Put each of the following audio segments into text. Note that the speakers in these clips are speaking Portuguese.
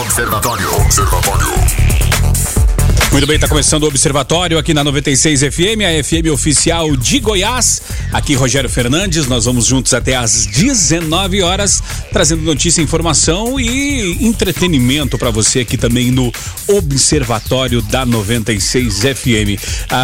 Observatorio. Observatorio. Muito bem, está começando o Observatório aqui na 96 FM, a FM oficial de Goiás. Aqui Rogério Fernandes, nós vamos juntos até às 19 horas, trazendo notícia, informação e entretenimento para você aqui também no Observatório da 96 FM.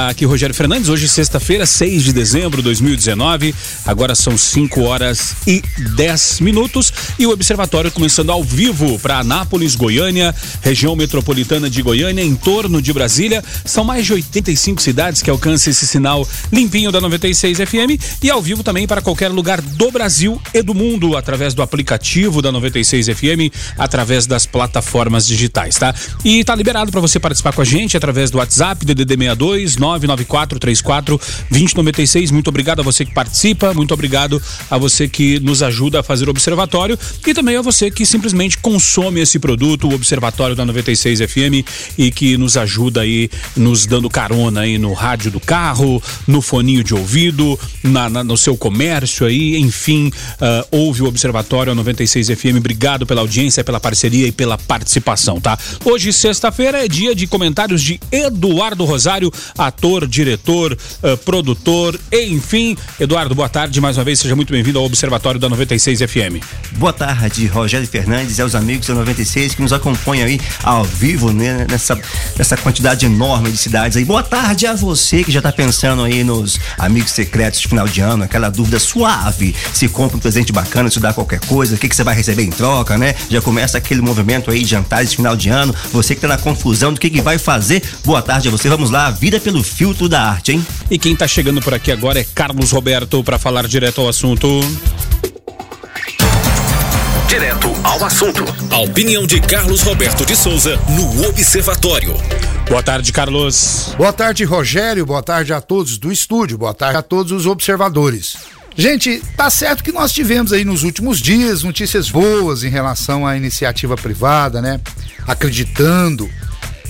Aqui Rogério Fernandes, hoje sexta-feira, 6 de dezembro de 2019. Agora são 5 horas e 10 minutos e o Observatório começando ao vivo para Anápolis, Goiânia, região metropolitana de Goiânia, em torno de Brasília. São mais de 85 cidades que alcançam esse sinal limpinho da 96 FM e ao vivo também para qualquer lugar do Brasil e do mundo através do aplicativo da 96 FM, através das plataformas digitais, tá? E tá liberado para você participar com a gente através do WhatsApp DDD 62 994 34 2096. Muito obrigado a você que participa, muito obrigado a você que nos ajuda a fazer o observatório e também a você que simplesmente consome esse produto, o Observatório da 96 FM e que nos ajuda ajuda aí nos dando carona aí no rádio do carro, no foninho de ouvido, na, na no seu comércio aí, enfim, uh, ouve o Observatório 96 FM. Obrigado pela audiência, pela parceria e pela participação, tá? Hoje, sexta-feira, é dia de comentários de Eduardo Rosário, ator, diretor, uh, produtor, enfim. Eduardo, boa tarde mais uma vez, seja muito bem-vindo ao Observatório da 96 FM. Boa tarde, Rogério Fernandes aos amigos da 96 que nos acompanham aí ao vivo né, nessa, nessa quantidade enorme de cidades aí. Boa tarde a você que já tá pensando aí nos amigos secretos de final de ano, aquela dúvida suave, se compra um presente bacana, se dá qualquer coisa, o que, que você vai receber em troca, né? Já começa aquele movimento aí de jantares de final de ano, você que tá na confusão do que, que vai fazer. Boa tarde a você, vamos lá, vida pelo filtro da arte, hein? E quem tá chegando por aqui agora é Carlos Roberto para falar direto ao assunto. Direto ao assunto. A opinião de Carlos Roberto de Souza no Observatório. Boa tarde, Carlos. Boa tarde, Rogério. Boa tarde a todos do estúdio. Boa tarde a todos os observadores. Gente, tá certo que nós tivemos aí nos últimos dias notícias boas em relação à iniciativa privada, né? Acreditando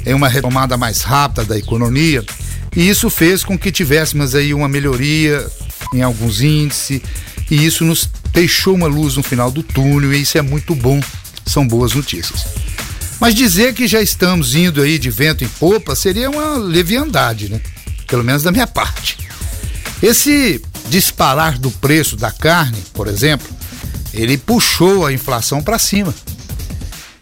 em uma retomada mais rápida da economia. E isso fez com que tivéssemos aí uma melhoria em alguns índices e isso nos deixou uma luz no final do túnel e isso é muito bom, são boas notícias. Mas dizer que já estamos indo aí de vento em popa seria uma leviandade, né? Pelo menos da minha parte. Esse disparar do preço da carne, por exemplo, ele puxou a inflação para cima.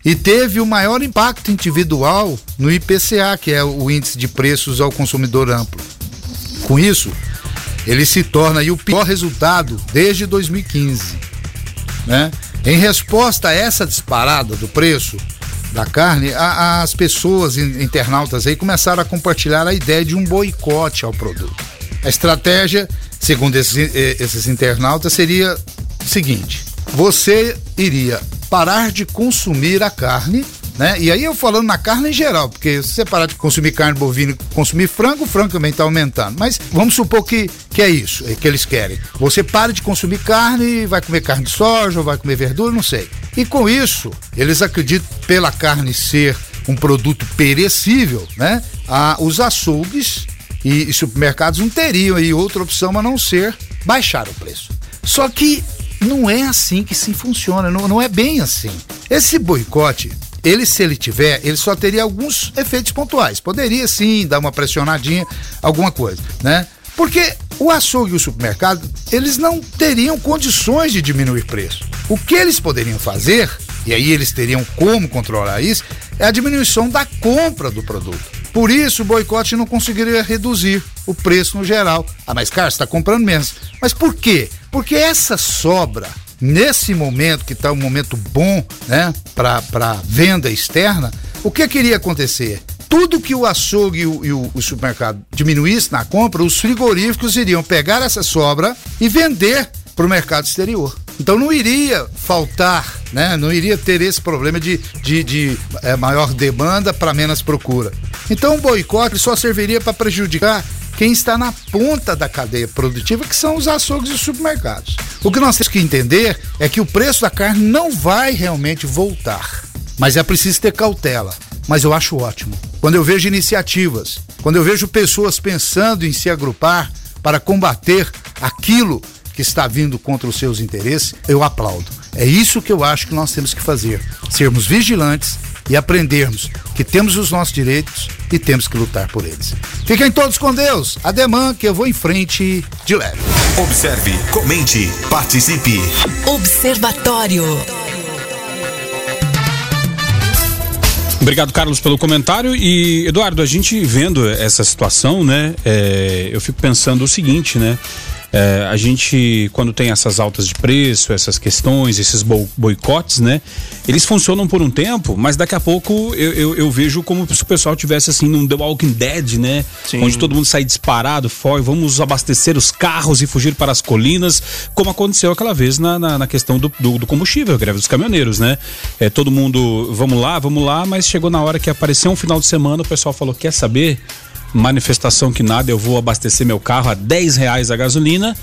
E teve o maior impacto individual no IPCA, que é o índice de preços ao consumidor amplo. Com isso, ele se torna o pior resultado desde 2015. Né? Em resposta a essa disparada do preço da carne, a, as pessoas internautas aí começaram a compartilhar a ideia de um boicote ao produto. A estratégia, segundo esses, esses internautas, seria o seguinte: você iria parar de consumir a carne né? E aí eu falando na carne em geral, porque se você parar de consumir carne bovina e consumir frango, o frango também está aumentando. Mas vamos supor que, que é isso é que eles querem. Você para de consumir carne, vai comer carne de soja, ou vai comer verdura, não sei. E com isso, eles acreditam pela carne ser um produto perecível, né? Ah, os açougues e, e supermercados não teriam aí outra opção a não ser baixar o preço. Só que não é assim que se funciona, não, não é bem assim. Esse boicote ele, se ele tiver, ele só teria alguns efeitos pontuais. Poderia sim dar uma pressionadinha, alguma coisa, né? Porque o açougue e o supermercado, eles não teriam condições de diminuir preço. O que eles poderiam fazer, e aí eles teriam como controlar isso, é a diminuição da compra do produto. Por isso, o boicote não conseguiria reduzir o preço no geral. Ah, mas cara, está comprando menos. Mas por quê? Porque essa sobra nesse momento, que está um momento bom né, para venda externa, o que queria acontecer? Tudo que o açougue e o, o supermercado diminuísse na compra, os frigoríficos iriam pegar essa sobra e vender para o mercado exterior. Então não iria faltar, né? Não iria ter esse problema de, de, de é, maior demanda para menos procura. Então o boicote só serviria para prejudicar quem está na ponta da cadeia produtiva, que são os açougues e os supermercados. O que nós temos que entender é que o preço da carne não vai realmente voltar, mas é preciso ter cautela. Mas eu acho ótimo. Quando eu vejo iniciativas, quando eu vejo pessoas pensando em se agrupar para combater aquilo que está vindo contra os seus interesses, eu aplaudo. É isso que eu acho que nós temos que fazer. Sermos vigilantes, e aprendermos que temos os nossos direitos e temos que lutar por eles. Fiquem todos com Deus. Ademã que eu vou em frente de leve. Observe, comente, participe. Observatório. Obrigado, Carlos, pelo comentário. E, Eduardo, a gente vendo essa situação, né? É, eu fico pensando o seguinte, né? É, a gente, quando tem essas altas de preço, essas questões, esses boicotes, né? Eles funcionam por um tempo, mas daqui a pouco eu, eu, eu vejo como se o pessoal tivesse assim num The Walking Dead, né? Sim. Onde todo mundo sai disparado, foi, vamos abastecer os carros e fugir para as colinas, como aconteceu aquela vez na, na, na questão do, do, do, combustível, a greve dos caminhoneiros, né? É, todo mundo, vamos lá, vamos lá, mas chegou na hora que apareceu um final de semana, o pessoal falou: quer saber? Manifestação que nada, eu vou abastecer meu carro a 10 reais a gasolina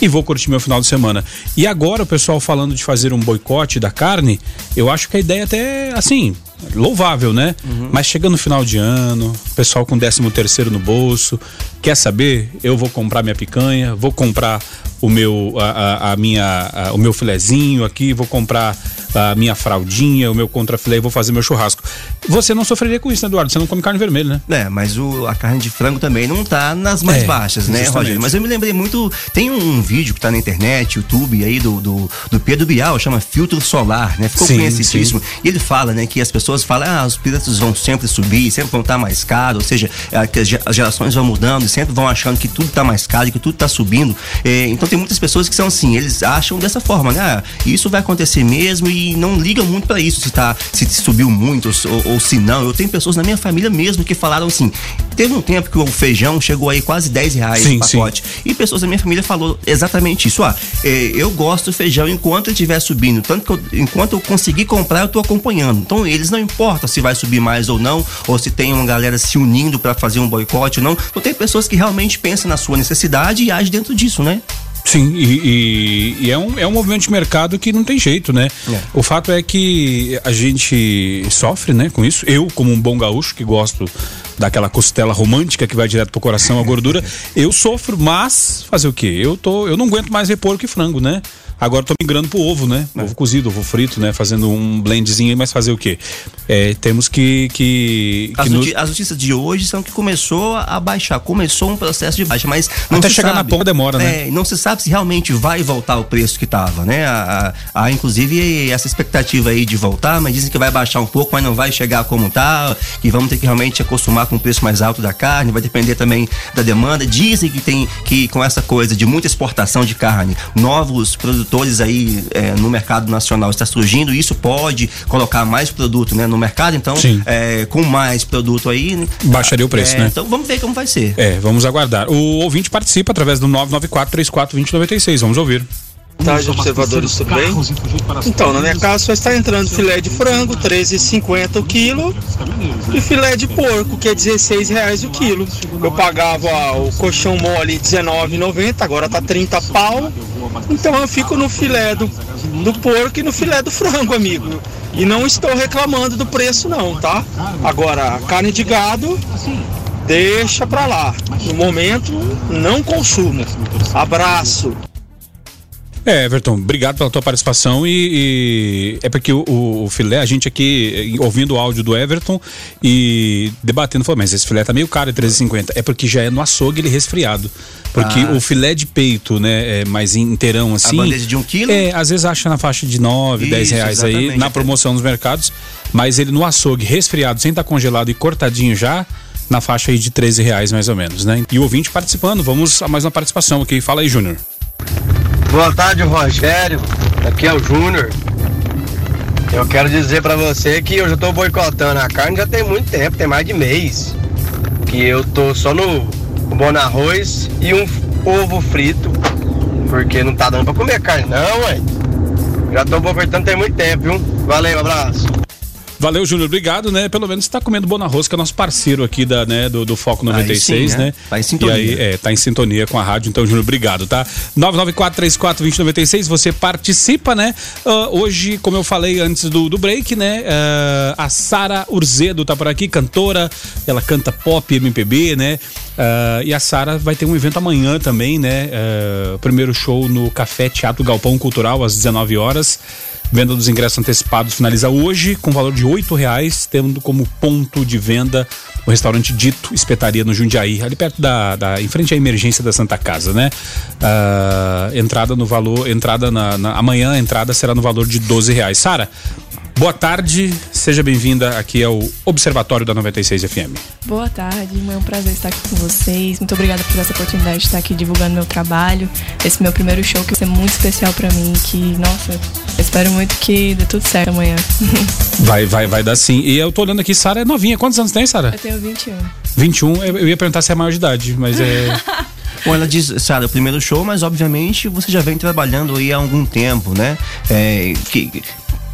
e vou curtir meu final de semana. E agora o pessoal falando de fazer um boicote da carne, eu acho que a ideia até assim, louvável, né? Uhum. Mas chega no final de ano, pessoal com 13 terceiro no bolso, quer saber? Eu vou comprar minha picanha, vou comprar o meu a, a, minha a, o meu filezinho aqui, vou comprar a minha fraldinha, o meu contrafilé, vou fazer meu churrasco. Você não sofreria com isso, né, Eduardo? Você não come carne vermelha, né? É, mas o, a carne de frango também não tá nas mais é, baixas, né, justamente. Rogério? Mas eu me lembrei muito. Tem um vídeo que tá na internet, YouTube aí do, do, do Pedro Bial, chama Filtro Solar, né? Ficou sim, conhecidíssimo. Sim. E ele fala, né, que as pessoas falam, ah, os preços vão sempre subir, sempre vão estar mais caros, ou seja, é, as gerações vão mudando, sempre vão achando que tudo tá mais caro, que tudo tá subindo. É, então tem muitas pessoas que são assim, eles acham dessa forma, né? Ah, isso vai acontecer mesmo e não ligam muito para isso, se tá, se subiu muito ou, ou, se não. Eu tenho pessoas na minha família mesmo que falaram assim, teve um tempo que o feijão chegou aí quase 10 reais sim, pacote. Sim. E pessoas da minha família falou exatamente isso. Ah, é, eu gosto do feijão enquanto ele estiver subindo, tanto que eu, enquanto eu conseguir comprar, eu tô acompanhando. Então eles não importa se vai subir mais ou não, ou se tem uma galera se unindo para fazer um boicote ou não. Então tem pessoas que realmente pensam na sua necessidade e agem dentro disso, né? Sim, e, e, e, é, um, é um movimento de mercado que não tem jeito, né? É. O fato é que a gente sofre, né, com isso. Eu, como um bom gaúcho que gosto daquela costela romântica que vai direto pro coração, a gordura, eu sofro, mas fazer o quê? Eu tô, eu não aguento mais ver porco e frango, né? Agora tô migrando pro ovo, né? É. Ovo cozido, ovo frito, né? Fazendo um blendzinho, mas fazer o quê? É, temos que. que, que as, nos... as, notícias de hoje são que começou a baixar. Começou um processo de baixa, mas. Até chegar sabe, na ponta demora, né? É, não se sabe se realmente vai voltar o preço que tava, né? Há, há, inclusive essa expectativa aí de voltar, mas dizem que vai baixar um pouco, mas não vai chegar como tá, que vamos ter que realmente acostumar com o preço mais alto da carne, vai depender também da demanda. Dizem que tem que com essa coisa de muita exportação de carne, novos produtores aí é, no mercado nacional está surgindo, isso pode colocar mais produto né, no mercado, então é, com mais produto aí. Baixaria o preço, é, né? Então vamos ver como vai ser. É, vamos aguardar. O ouvinte participa através do 994 34 2096. Vamos ouvir tarde, observadores, tudo bem? Então, na minha casa só está entrando filé de frango, 13,50 o quilo, e filé de porco, que é 16 reais o quilo. Eu pagava o colchão mole 19,90, agora tá 30 pau. Então eu fico no filé do, do porco e no filé do frango, amigo. E não estou reclamando do preço não, tá? Agora, carne de gado, deixa pra lá. No momento, não consumo. Abraço. É, Everton, obrigado pela tua participação e, e é porque o, o, o, filé, a gente aqui ouvindo o áudio do Everton e debatendo, falou, mas esse filé tá meio caro, é 13,50. É porque já é no açougue ele resfriado. Porque ah. o filé de peito, né, é mais inteirão assim. A bandeja de um quilo? É, às vezes acha na faixa de 9, Isso, 10 reais aí, na promoção nos mercados. Mas ele no açougue resfriado, sem estar tá congelado e cortadinho já, na faixa aí de 13 reais mais ou menos, né? E o ouvinte participando, vamos a mais uma participação aqui. Fala aí, Júnior. Boa tarde, Rogério. Aqui é o Júnior. Eu quero dizer para você que eu já tô boicotando a carne já tem muito tempo, tem mais de mês. Que eu tô só no bom arroz e um ovo frito. Porque não tá dando pra comer carne, não, ué. Já tô boicotando tem muito tempo, viu? Valeu, um abraço. Valeu, Júnior. Obrigado, né? Pelo menos está comendo Bona Rosca, nosso parceiro aqui da, né, do, do Foco 96, sim, né? né? Tá em sintonia. E aí, é, tá em sintonia com a rádio. Então, Júnior, obrigado, tá? 994-34-2096, você participa, né? Uh, hoje, como eu falei antes do, do break, né? Uh, a Sara Urzedo tá por aqui, cantora. Ela canta pop, MPB, né? Uh, e a Sara vai ter um evento amanhã também, né? Primeiro show no Café Teatro Galpão Cultural às 19 horas. Venda dos ingressos antecipados finaliza hoje com valor de oito reais, tendo como ponto de venda o restaurante Dito Espetaria no Jundiaí, ali perto da, da em frente à emergência da Santa Casa, né? Uh, entrada no valor, entrada na, na, amanhã a entrada será no valor de doze reais. Sara, Boa tarde, seja bem-vinda aqui ao Observatório da 96 FM. Boa tarde, é um prazer estar aqui com vocês. Muito obrigada por essa oportunidade de estar aqui divulgando meu trabalho. Esse meu primeiro show que vai ser muito especial para mim, que, nossa, espero muito que dê tudo certo amanhã. Vai, vai, vai dar sim. E eu tô olhando aqui, Sara é novinha. Quantos anos tem, Sara? Eu tenho 21. 21, eu ia perguntar se é maior de idade, mas é. Bom, ela diz, Sara, o primeiro show, mas obviamente você já vem trabalhando aí há algum tempo, né? É, que,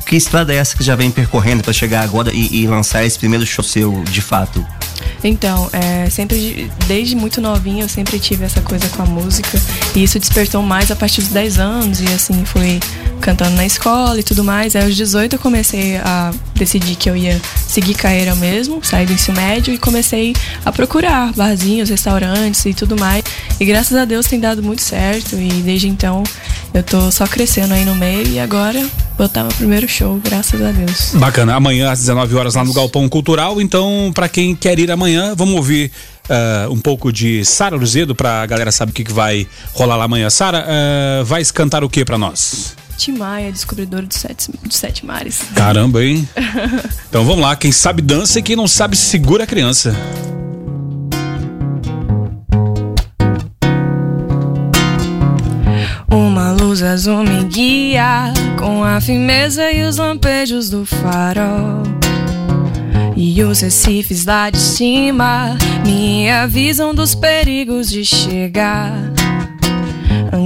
que estrada é essa que já vem percorrendo para chegar agora e, e, lançar esse primeiro show seu de fato? Então, é, sempre, desde muito novinha, eu sempre tive essa coisa com a música. E isso despertou mais a partir dos 10 anos. E assim, fui cantando na escola e tudo mais. Aí aos 18 eu comecei a decidir que eu ia seguir carreira mesmo, sair do ensino médio e comecei a procurar barzinhos, restaurantes e tudo mais. E graças a Deus tem dado muito certo. E desde então eu tô só crescendo aí no meio e agora botar meu primeiro show, graças a Deus. Bacana. Amanhã às 19 horas lá no Galpão Cultural. Então, para quem quer ir amanhã, vamos ouvir uh, um pouco de Sara Luzedo para a galera saber o que, que vai rolar lá amanhã. Sara, uh, vai cantar o que para nós? Timaya, descobridor dos sete, dos sete mares. Caramba, hein? então vamos lá, quem sabe dança e quem não sabe segura a criança. Uma luz azul me guia com a firmeza e os lampejos do farol. E os recifes lá de cima me avisam dos perigos de chegar.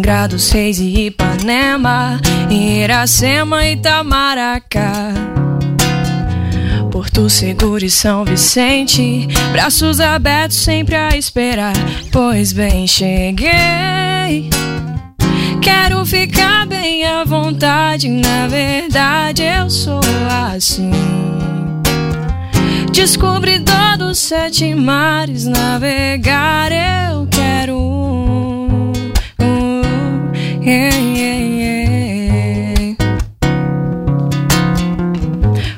Angra dos Reis e Ipanema, Iracema e Itamaracá. Porto Seguro e São Vicente, braços abertos sempre a esperar. Pois bem, cheguei. Quero ficar bem à vontade, na verdade eu sou assim. Descobridor dos sete mares, navegar eu quero. Yeah, yeah, yeah.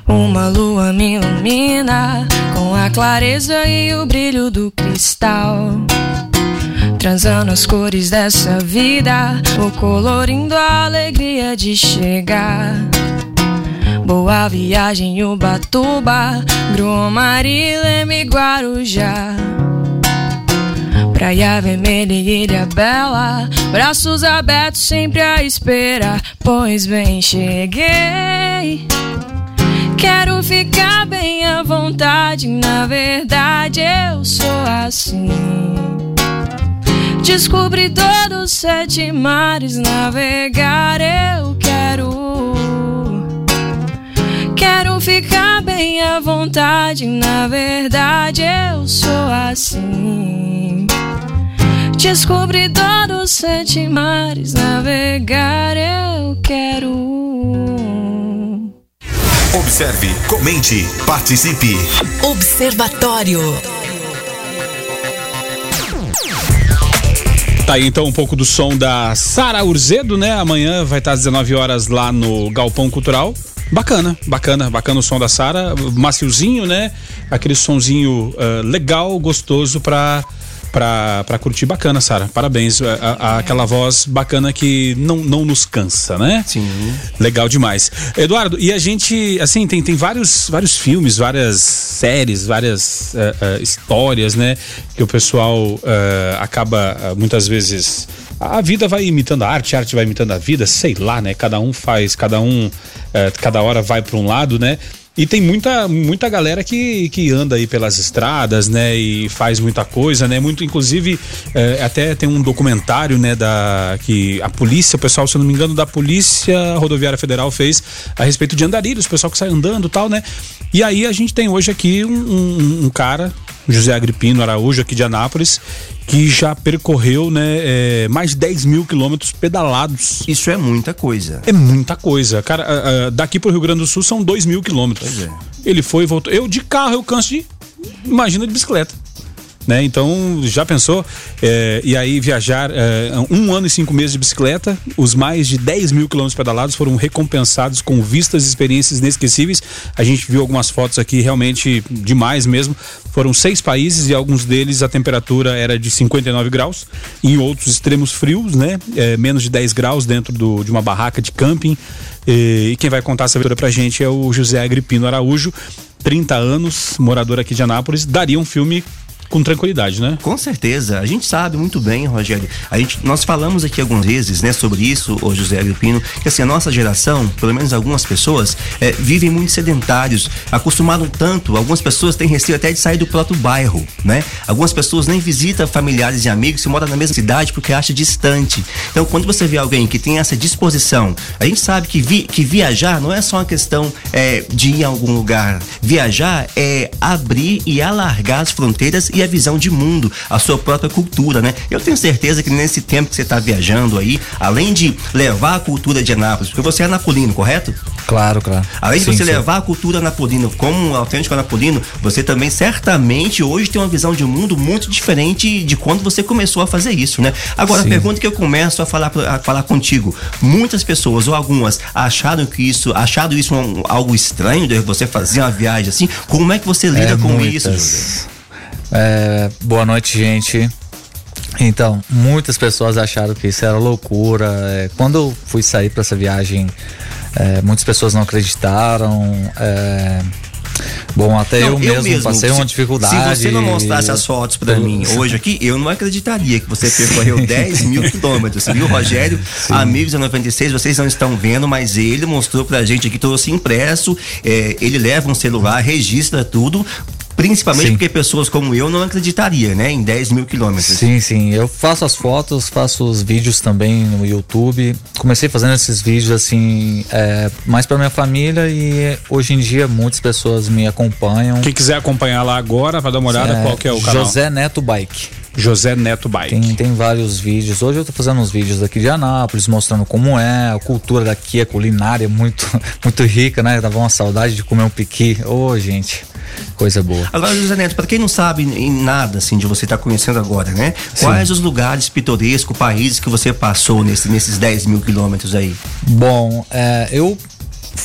Uma lua me ilumina com a clareza e o brilho do cristal transando as cores dessa vida, ou colorindo a alegria de chegar. Boa viagem, Ubatuba, Grumari, Leme, Guarujá. Praia Vermelha e Ilha Bela, braços abertos sempre a esperar. Pois bem, cheguei. Quero ficar bem à vontade, na verdade eu sou assim. Descobridor dos sete mares, navegar eu quero. Quero ficar bem à vontade, na verdade eu sou assim. Descobridor dos sete mares, navegar eu quero. Observe, comente, participe. Observatório. Tá aí então um pouco do som da Sara Urzedo, né? Amanhã vai estar às 19 horas lá no Galpão Cultural. Bacana, bacana, bacana o som da Sara, maciozinho, né? Aquele sonzinho uh, legal, gostoso pra pra, pra curtir bacana, Sara. Parabéns. A, a, aquela voz bacana que não, não nos cansa, né? Sim. Legal demais. Eduardo, e a gente, assim, tem, tem vários, vários filmes, várias séries, várias uh, uh, histórias, né? Que o pessoal uh, acaba muitas vezes. A vida vai imitando a arte, a arte vai imitando a vida, sei lá, né? Cada um faz, cada um, cada hora vai para um lado, né? E tem muita, muita galera que, que anda aí pelas estradas, né? E faz muita coisa, né? Muito, inclusive, é, até tem um documentário, né? Da, que a polícia, o pessoal, se eu não me engano, da Polícia Rodoviária Federal fez a respeito de andarilhos, o pessoal que sai andando e tal, né? E aí a gente tem hoje aqui um, um, um cara, José Agripino Araújo, aqui de Anápolis, que já percorreu né, é, mais de 10 mil quilômetros pedalados. Isso é muita coisa. É muita coisa. Cara, uh, uh, daqui pro Rio Grande do Sul são 2 mil quilômetros. Pois é. Ele foi e voltou. Eu de carro eu canso de. Imagina de bicicleta. Né? Então, já pensou? É, e aí viajar é, um ano e cinco meses de bicicleta, os mais de 10 mil quilômetros pedalados foram recompensados com vistas e experiências inesquecíveis. A gente viu algumas fotos aqui realmente demais mesmo. Foram seis países e alguns deles a temperatura era de 59 graus, em outros extremos frios, né? É, menos de 10 graus dentro do, de uma barraca de camping. E, quem vai contar essa aventura pra gente é o José Agripino Araújo, 30 anos, morador aqui de Anápolis. Daria um filme com tranquilidade, né? Com certeza. A gente sabe muito bem, Rogério. A gente, nós falamos aqui algumas vezes, né, sobre isso, o José Agripino, que assim, a nossa geração, pelo menos algumas pessoas, é, vivem muito sedentários, acostumaram tanto, algumas pessoas têm receio até de sair do próprio bairro, né? Algumas pessoas nem visitam familiares e amigos se moram na mesma cidade porque acha distante. Então, quando você vê alguém que tem essa disposição, a gente sabe que, vi, que viajar não é só uma questão é, de ir a algum lugar. Viajar é abrir e alargar as fronteiras e a visão de mundo, a sua própria cultura, né? Eu tenho certeza que nesse tempo que você está viajando aí, além de levar a cultura de Anápolis, porque você é napolino, correto? Claro, claro. Além de sim, você sim. levar a cultura napolina como um autêntico napolino, você também certamente hoje tem uma visão de mundo muito diferente de quando você começou a fazer isso, né? Agora, sim. a pergunta que eu começo a falar, a falar contigo, muitas pessoas ou algumas acharam que isso, acharam isso um, algo estranho de você fazer uma viagem assim, como é que você lida é, com muitas. isso, José? É, boa noite, gente. Então, muitas pessoas acharam que isso era loucura. É, quando eu fui sair para essa viagem, é, muitas pessoas não acreditaram. É, bom, até não, eu, mesmo eu, mesmo passei se, uma dificuldade. Se você não mostrasse as fotos para mim hoje aqui, eu não acreditaria que você percorreu 10 mil quilômetros, viu, Rogério? Sim. Amigos da 96, vocês não estão vendo, mas ele mostrou pra gente aqui, trouxe impresso, é, ele leva um celular, registra tudo, Principalmente sim. porque pessoas como eu não acreditaria, né? Em 10 mil quilômetros. Sim, sim. Eu faço as fotos, faço os vídeos também no YouTube. Comecei fazendo esses vídeos assim, é, mais para minha família e hoje em dia muitas pessoas me acompanham. Quem quiser acompanhar lá agora, vai dar uma olhada, é, qual que é o canal? José Neto Bike. José Neto Bike. Tem, tem vários vídeos. Hoje eu tô fazendo uns vídeos daqui de Anápolis, mostrando como é, a cultura daqui, a culinária muito, muito rica, né? Dava uma saudade de comer um piqui. Ô, oh, gente. Coisa boa. Agora, José Neto, para quem não sabe em nada assim de você estar tá conhecendo agora, né? Sim. Quais os lugares pitorescos, países que você passou nesse, nesses 10 mil quilômetros aí? Bom, é, eu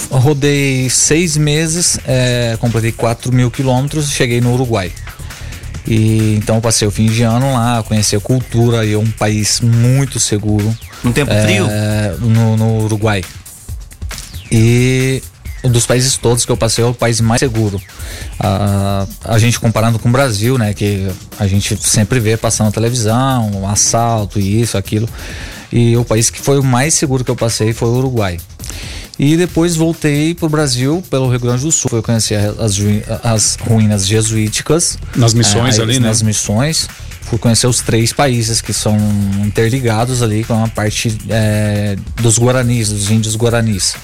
rodei seis meses, é, completei 4 mil quilômetros, cheguei no Uruguai. E então passei o fim de ano lá, conheci a cultura e é um país muito seguro. No tempo é, frio? No, no Uruguai. E um dos países todos que eu passei é o país mais seguro. a a gente comparando com o Brasil, né, que a gente sempre vê passando na televisão, um assalto, isso, aquilo. E o país que foi o mais seguro que eu passei foi o Uruguai. E depois voltei para o Brasil, pelo Rio Grande do Sul. Eu conheci as, as ruínas jesuíticas. Nas missões é, ali, né? Nas missões. Fui conhecer os três países que são interligados ali com a parte é, dos Guaranis, dos índios Guaranis.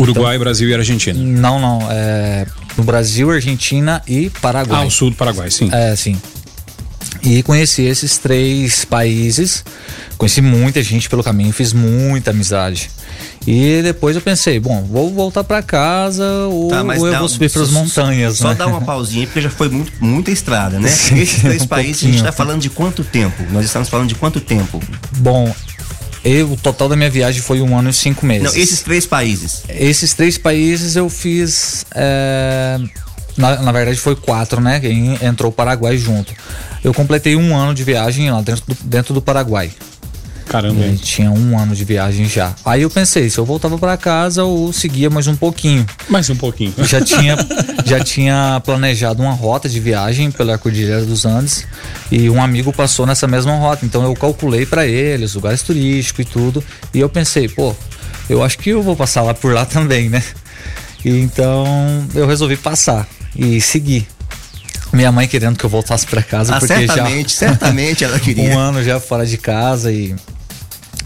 Uruguai, então, Brasil e Argentina. Não, não. É, no Brasil, Argentina e Paraguai. Ah, o sul do Paraguai, sim. É, sim. E conheci esses três países, conheci muita gente pelo caminho, fiz muita amizade. E depois eu pensei, bom, vou voltar para casa ou, tá, ou eu vou subir para as montanhas. Só né? dar uma pausinha, porque já foi muito, muita estrada, né? Sim, Esses três um países, pouquinho. a gente está falando de quanto tempo? Nós estamos falando de quanto tempo? Bom, eu, o total da minha viagem foi um ano e cinco meses. Não, esses três países? Esses três países eu fiz. É, na, na verdade foi quatro, né? Quem entrou o Paraguai junto. Eu completei um ano de viagem lá dentro do, dentro do Paraguai. Caramba. Tinha um ano de viagem já. Aí eu pensei, se eu voltava para casa, eu seguia mais um pouquinho. Mais um pouquinho. Já tinha, já tinha planejado uma rota de viagem pela Cordilheira dos Andes e um amigo passou nessa mesma rota. Então eu calculei para ele os lugares turísticos e tudo. E eu pensei, pô, eu acho que eu vou passar lá por lá também, né? E então eu resolvi passar e seguir. Minha mãe querendo que eu voltasse para casa ah, porque certamente, já certamente ela queria. um ano já fora de casa e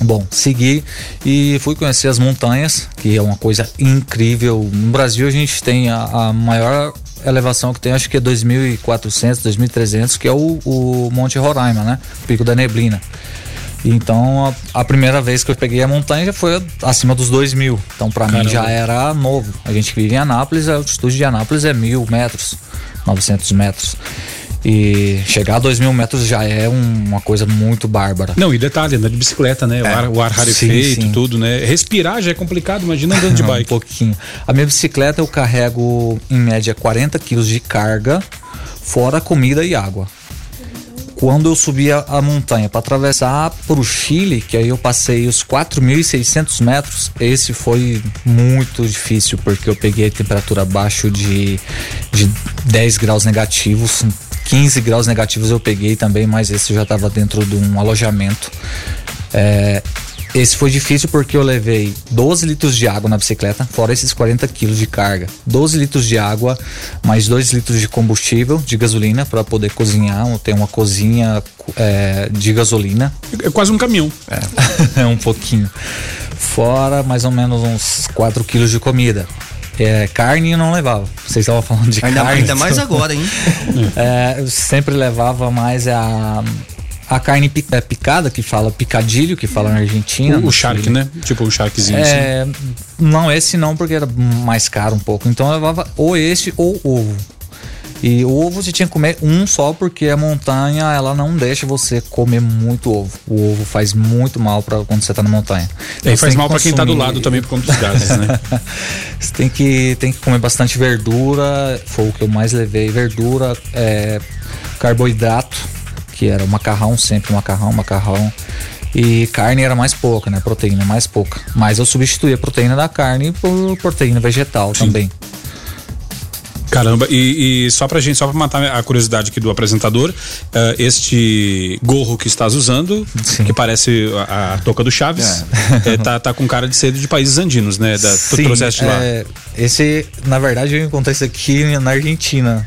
Bom, segui e fui conhecer as montanhas, que é uma coisa incrível. No Brasil a gente tem a, a maior elevação que tem, acho que é 2.400, 2.300, que é o, o Monte Roraima, né? O Pico da Neblina. Então a, a, primeira vez que eu peguei a montanha já foi acima dos 2 mil. Então para mim já era novo. A gente vive em Anápolis, a altitude de Anápolis é mil metros, 900 metros. E chegar a 2 mil metros já é um- uma coisa muito bárbara. Não, e detalhe, andar de bicicleta, né? O ar, o ar rarefeito, sim. tudo, né? Respirar já é complicado, imagina andando de um bike. pouquinho. A minha bicicleta eu carrego em média 40 quilos de carga, fora comida e água. Quando eu subi a, a montanha para atravessar para o Chile, que aí eu passei os 4.600 metros, esse foi muito difícil porque eu peguei temperatura abaixo de, de 10 graus negativos, 15 graus negativos eu peguei também, mas esse já estava dentro de um alojamento. É, esse foi difícil porque eu levei 12 litros de água na bicicleta, fora esses 40 quilos de carga. 12 litros de água, mais 2 litros de combustível, de gasolina, para poder cozinhar. Tem uma cozinha é, de gasolina. É quase um caminhão. É, um pouquinho. Fora mais ou menos uns 4 quilos de comida. É, carne eu não levava. Vocês estavam falando de Ainda- carne. ainda mais agora, hein? É, eu sempre levava mais a, a carne é, picada, que fala picadilho, que fala na Argentina. O, o shark, Chile. né? Tipo um sharkzinho assim. É, não, esse não, porque era mais caro um pouco. Então eu levava ou esse ou ovo. E o ovo você tinha que comer um só, porque a montanha ela não deixa você comer muito ovo. O ovo faz muito mal para quando você tá na montanha. E aí você faz mal pra quem tá do lado também por conta dos gases, né? você tem que, tem que comer bastante verdura, foi o que eu mais levei. Verdura, é, carboidrato, que era o macarrão, sempre macarrão, macarrão. E carne era mais pouca, né? Proteína mais pouca. Mas eu substituí a proteína da carne por proteína vegetal também. Caramba, e, e só pra gente, só pra matar a curiosidade aqui do apresentador, eh, este gorro que estás usando, que parece a, a touca do Chaves, eh, tá, tá com cara de ser de países andinos, né? Da, tu Sim, trouxeste de lá. é, esse, na verdade, eu encontrei isso aqui na Argentina.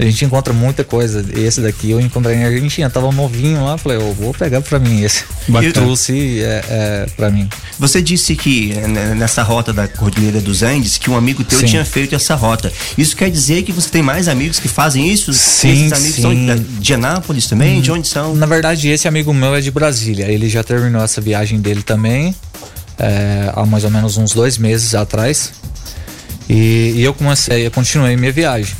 A gente encontra muita coisa. Esse daqui eu encontrei na Argentina. Tava novinho lá, falei, eu vou pegar pra mim esse. Bacana. Trouxe é, é, pra mim. Você disse que né, nessa rota da Cordilheira dos Andes, que um amigo teu Sim. tinha feito essa rota. Isso quer dizer que você tem mais amigos que fazem isso? Sim, Esses amigos sim. são de Anápolis também? De onde são? Na verdade, esse amigo meu é de Brasília. Ele já terminou essa viagem dele também, é, há mais ou menos uns dois meses atrás. E, e eu comecei, eu continuei minha viagem.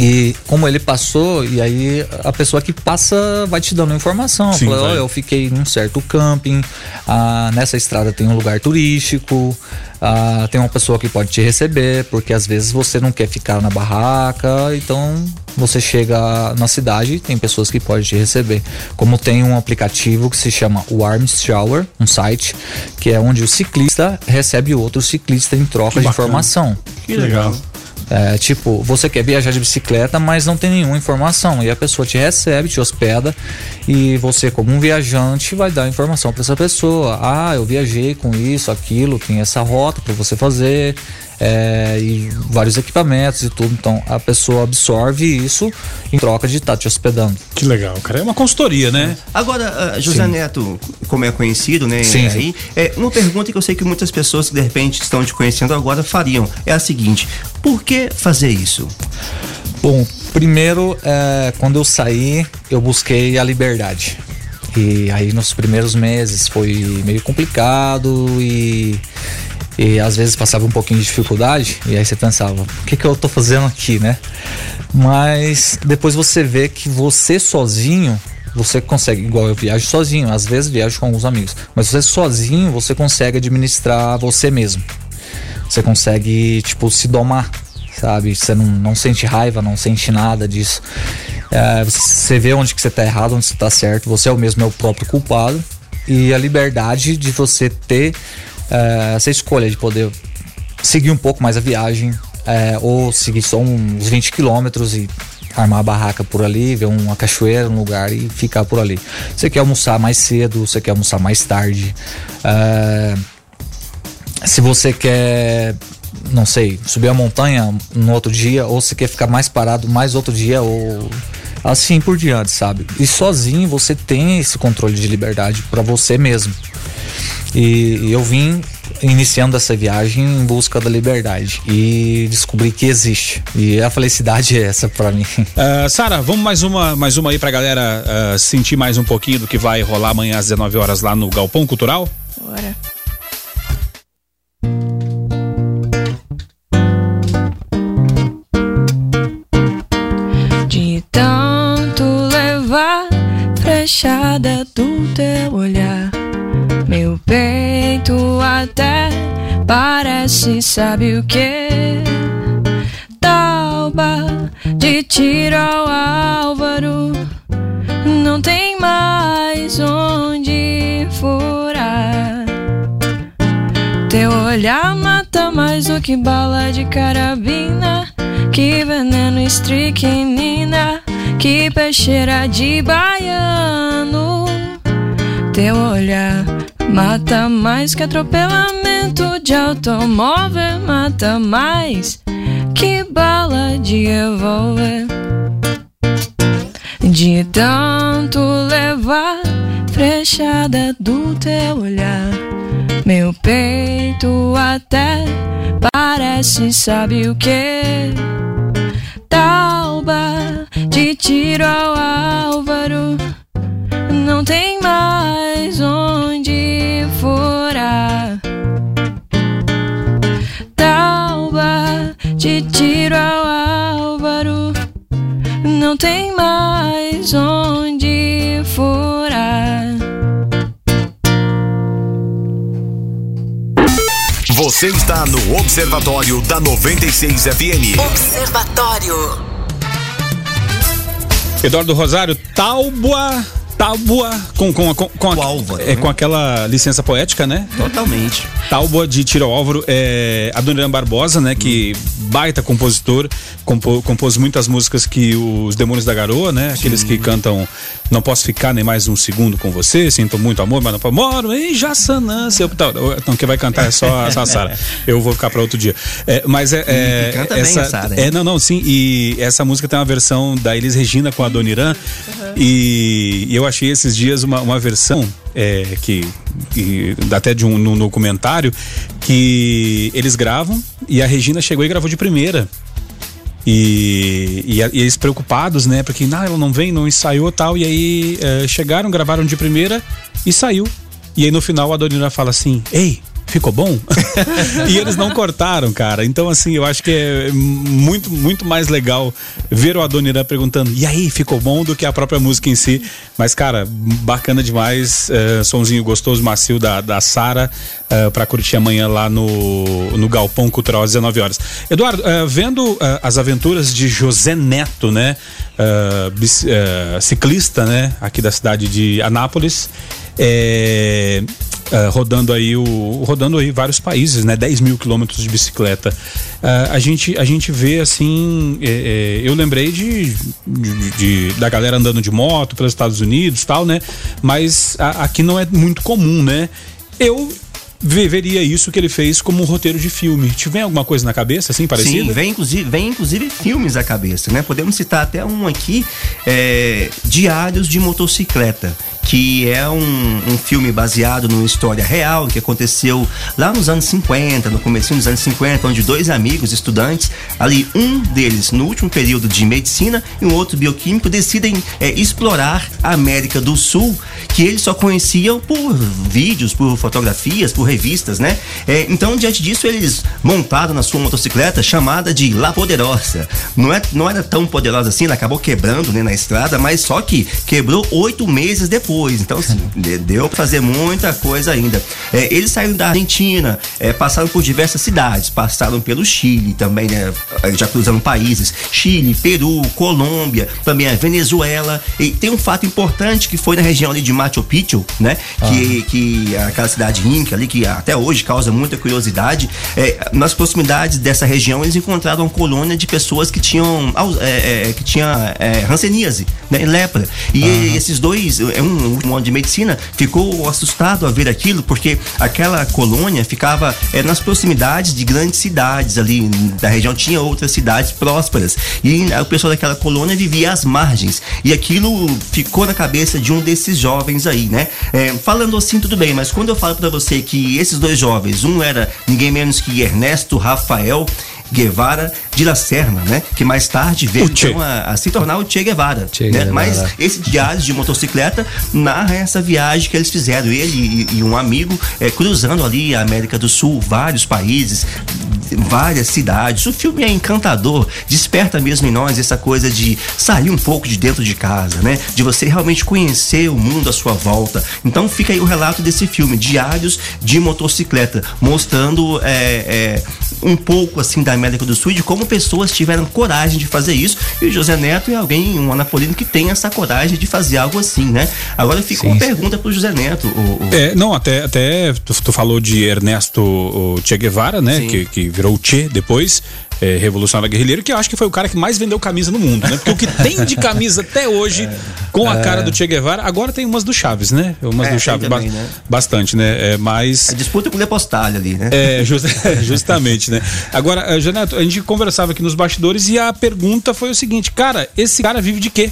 E como ele passou, e aí a pessoa que passa vai te dando informação. Sim, Fala. "Ó, eu fiquei num certo camping, ah, nessa estrada tem um lugar turístico, ah, tem uma pessoa que pode te receber, porque às vezes você não quer ficar na barraca, então você chega na cidade e tem pessoas que podem te receber. Como tem um aplicativo que se chama Warms Shower, um site, que é onde o ciclista recebe outro ciclista em troca de bacana. informação. Que legal. É, tipo, você quer viajar de bicicleta, mas não tem nenhuma informação. E a pessoa te recebe, te hospeda, e você, como um viajante, vai dar informação para essa pessoa. Ah, eu viajei com isso, aquilo, tem essa rota para você fazer, é, e vários equipamentos e tudo. Então a pessoa absorve isso em troca de estar te hospedando. Que legal, cara. É uma consultoria, né? Agora, ah, José Sim. Neto, como é conhecido, né? Sim, aí, é, uma pergunta que eu sei que muitas pessoas que de repente estão te conhecendo agora fariam é a seguinte: por que fazer isso? Bom, primeiro, é, quando eu saí, eu busquei a liberdade. E aí nos primeiros meses foi meio complicado e, e às vezes passava um pouquinho de dificuldade. E aí você pensava, o que, que eu tô fazendo aqui, né? Mas depois você vê que você sozinho, você consegue, igual eu viajo sozinho, às vezes viajo com alguns amigos, mas você sozinho, você consegue administrar você mesmo. Você consegue, tipo, se domar, sabe? Você não, não sente raiva, não sente nada disso. É, você vê onde que você tá errado, onde você tá certo. Você é o mesmo, é o próprio culpado. E a liberdade de você ter é, essa escolha de poder seguir um pouco mais a viagem, é, ou seguir só uns 20 quilômetros e armar a barraca por ali, ver uma cachoeira, um lugar e ficar por ali. Você quer almoçar mais cedo, você quer almoçar mais tarde. É, se você quer, não sei, subir a montanha no outro dia, ou se quer ficar mais parado mais outro dia, ou assim por diante, sabe? E sozinho você tem esse controle de liberdade para você mesmo. E, e eu vim iniciando essa viagem em busca da liberdade e descobri que existe. E a felicidade é essa para mim. Ah, Sara, vamos mais uma, mais uma aí pra galera ah, sentir mais um pouquinho do que vai rolar amanhã às 19 horas lá no Galpão Cultural? Bora. Sabe o que? Tauba de tiro ao Álvaro, não tem mais onde furar. Teu olhar mata mais do que bala de carabina, que veneno estricnina, que peixeira de baiano. Teu olhar mata mais que atropelamento de automóvel, mata mais que bala de revólver. De tanto levar frechada do teu olhar, meu peito até parece, sabe o que? Tauba de tiro ao Álvaro, não tem mais tem mais onde furar. Você está no Observatório da 96 FM. Observatório. Eduardo Rosário, Tálbua. Tálbua com, com, com, com, a- Álvaro, é, né? com aquela licença poética, né? Totalmente. Tálbua de Tiro ao Álvaro, é, Adoniran Barbosa, né? Que baita compositor, compo- compôs muitas músicas que os Demônios da Garoa, né? Aqueles que cantam Não Posso Ficar Nem Mais Um Segundo Com Você, Sinto Muito Amor, mas não posso, moro em Jaçanã, seu... Então, quem vai cantar é só, a Sara. Eu vou ficar pra outro dia. É, mas é... é E canta bem essa, a Sara, É, não, não, sim, e essa música tem uma versão da Elis Regina com a Adoniran, e eu achei esses dias uma, uma versão é, que, que até de um num documentário que eles gravam e a Regina chegou e gravou de primeira. E, e, e eles preocupados, né? Porque não, ela não vem, não ensaiou tal. E aí é, chegaram, gravaram de primeira e saiu. E aí no final a Adoniran fala assim: Ei, ficou bom? e eles não cortaram, cara. Então, assim, eu acho que é muito, muito mais legal ver o Adoniran perguntando: E aí, ficou bom? do que a própria música em si. Mas, cara, bacana demais. é, sonzinho gostoso, macio da, da Sara. É, pra curtir amanhã lá no, no Galpão Cultural às 19 horas. Eduardo, é, vendo é, as aventuras de José Neto, né? é, ciclista, né? Aqui da cidade de Anápolis. é, é, rodando aí o rodando aí vários países, né? 10 mil quilômetros de bicicleta. É, a gente a gente vê assim, é, é, eu lembrei de, de- de- da galera andando de moto pelos Estados Unidos, tal, né? Mas a- aqui não é muito comum, né? Eu ve- veria isso que ele fez como um roteiro de filme. Te vem alguma coisa na cabeça assim parecida? Sim, vem inclusive, vem inclusive filmes à cabeça, né? Podemos citar até um aqui, é, Diários de Motocicleta, que é um, um filme baseado numa história real que aconteceu lá nos anos 50, no começo dos anos 50, onde dois amigos estudantes, ali um deles no último período de medicina e um outro bioquímico, decidem é, explorar a América do Sul, que eles só conheciam por vídeos, por fotografias, por revistas, né? É, então, diante disso, eles montaram na sua motocicleta chamada de La Poderosa. Não, é, não era tão poderosa assim, ela acabou quebrando né, na estrada, mas só que quebrou oito meses depois. Então, assim, de- deu pra fazer muita coisa ainda. É, eles saíram da Argentina, é, passaram por diversas cidades, passaram pelo Chile também, né? Já cruzando países. Chile, Peru, Colômbia, também a Venezuela. E tem um fato importante que foi na região ali de Machu Picchu, né? Que, que é aquela cidade inca ali, que até hoje causa muita curiosidade. É, nas proximidades dessa região, eles encontraram uma colônia de pessoas que tinham, é, é, que tinha é, hanseníase, né? Lepra. E esses dois, é, um, um monte de medicina, ficou assustado a ver aquilo, porque aquela colônia ficava é, nas proximidades de grandes cidades ali da região, tinha outras cidades prósperas. E o pessoal daquela colônia vivia às margens. E aquilo ficou na cabeça de um desses jovens aí, né? É, falando assim, tudo bem, mas quando eu falo pra você que esses dois jovens, um era ninguém menos que Ernesto Rafael. Guevara de La Serna, né? Que mais tarde veio então, a, a se tornar o Che Guevara. Che né? Guevara. Mas esse diário de motocicleta narra essa viagem que eles fizeram. Ele e, e um amigo é, cruzando ali a América do Sul, vários países, várias cidades. O filme é encantador, desperta mesmo em nós essa coisa de sair um pouco de dentro de casa, né? De você realmente conhecer o mundo à sua volta. Então fica aí o relato desse filme, Diários de Motocicleta, mostrando é, é, um pouco assim da América do Sul e de como pessoas tiveram coragem de fazer isso. E o José Neto é alguém, um anapolino que tem essa coragem de fazer algo assim, né? Agora fica sim, uma sim. pergunta pro José Neto. O, o... É, não, até, até tu, tu, falou de Ernesto Che Guevara, né? Que, que virou Che depois é, revolucionário guerrilheiro, que eu acho que foi o cara que mais vendeu camisa no mundo, né? Porque o que tem de camisa até hoje é, com a é. cara do Che Guevara, agora tem umas do Chaves, né? Umas é, do Chaves também, né? bastante, né? É, mas... A disputa com o Lepostalho ali, né? É, just, justamente, né? Agora, eh, Janeto, a gente conversava aqui nos bastidores e a pergunta foi o seguinte, cara, esse cara vive de quê?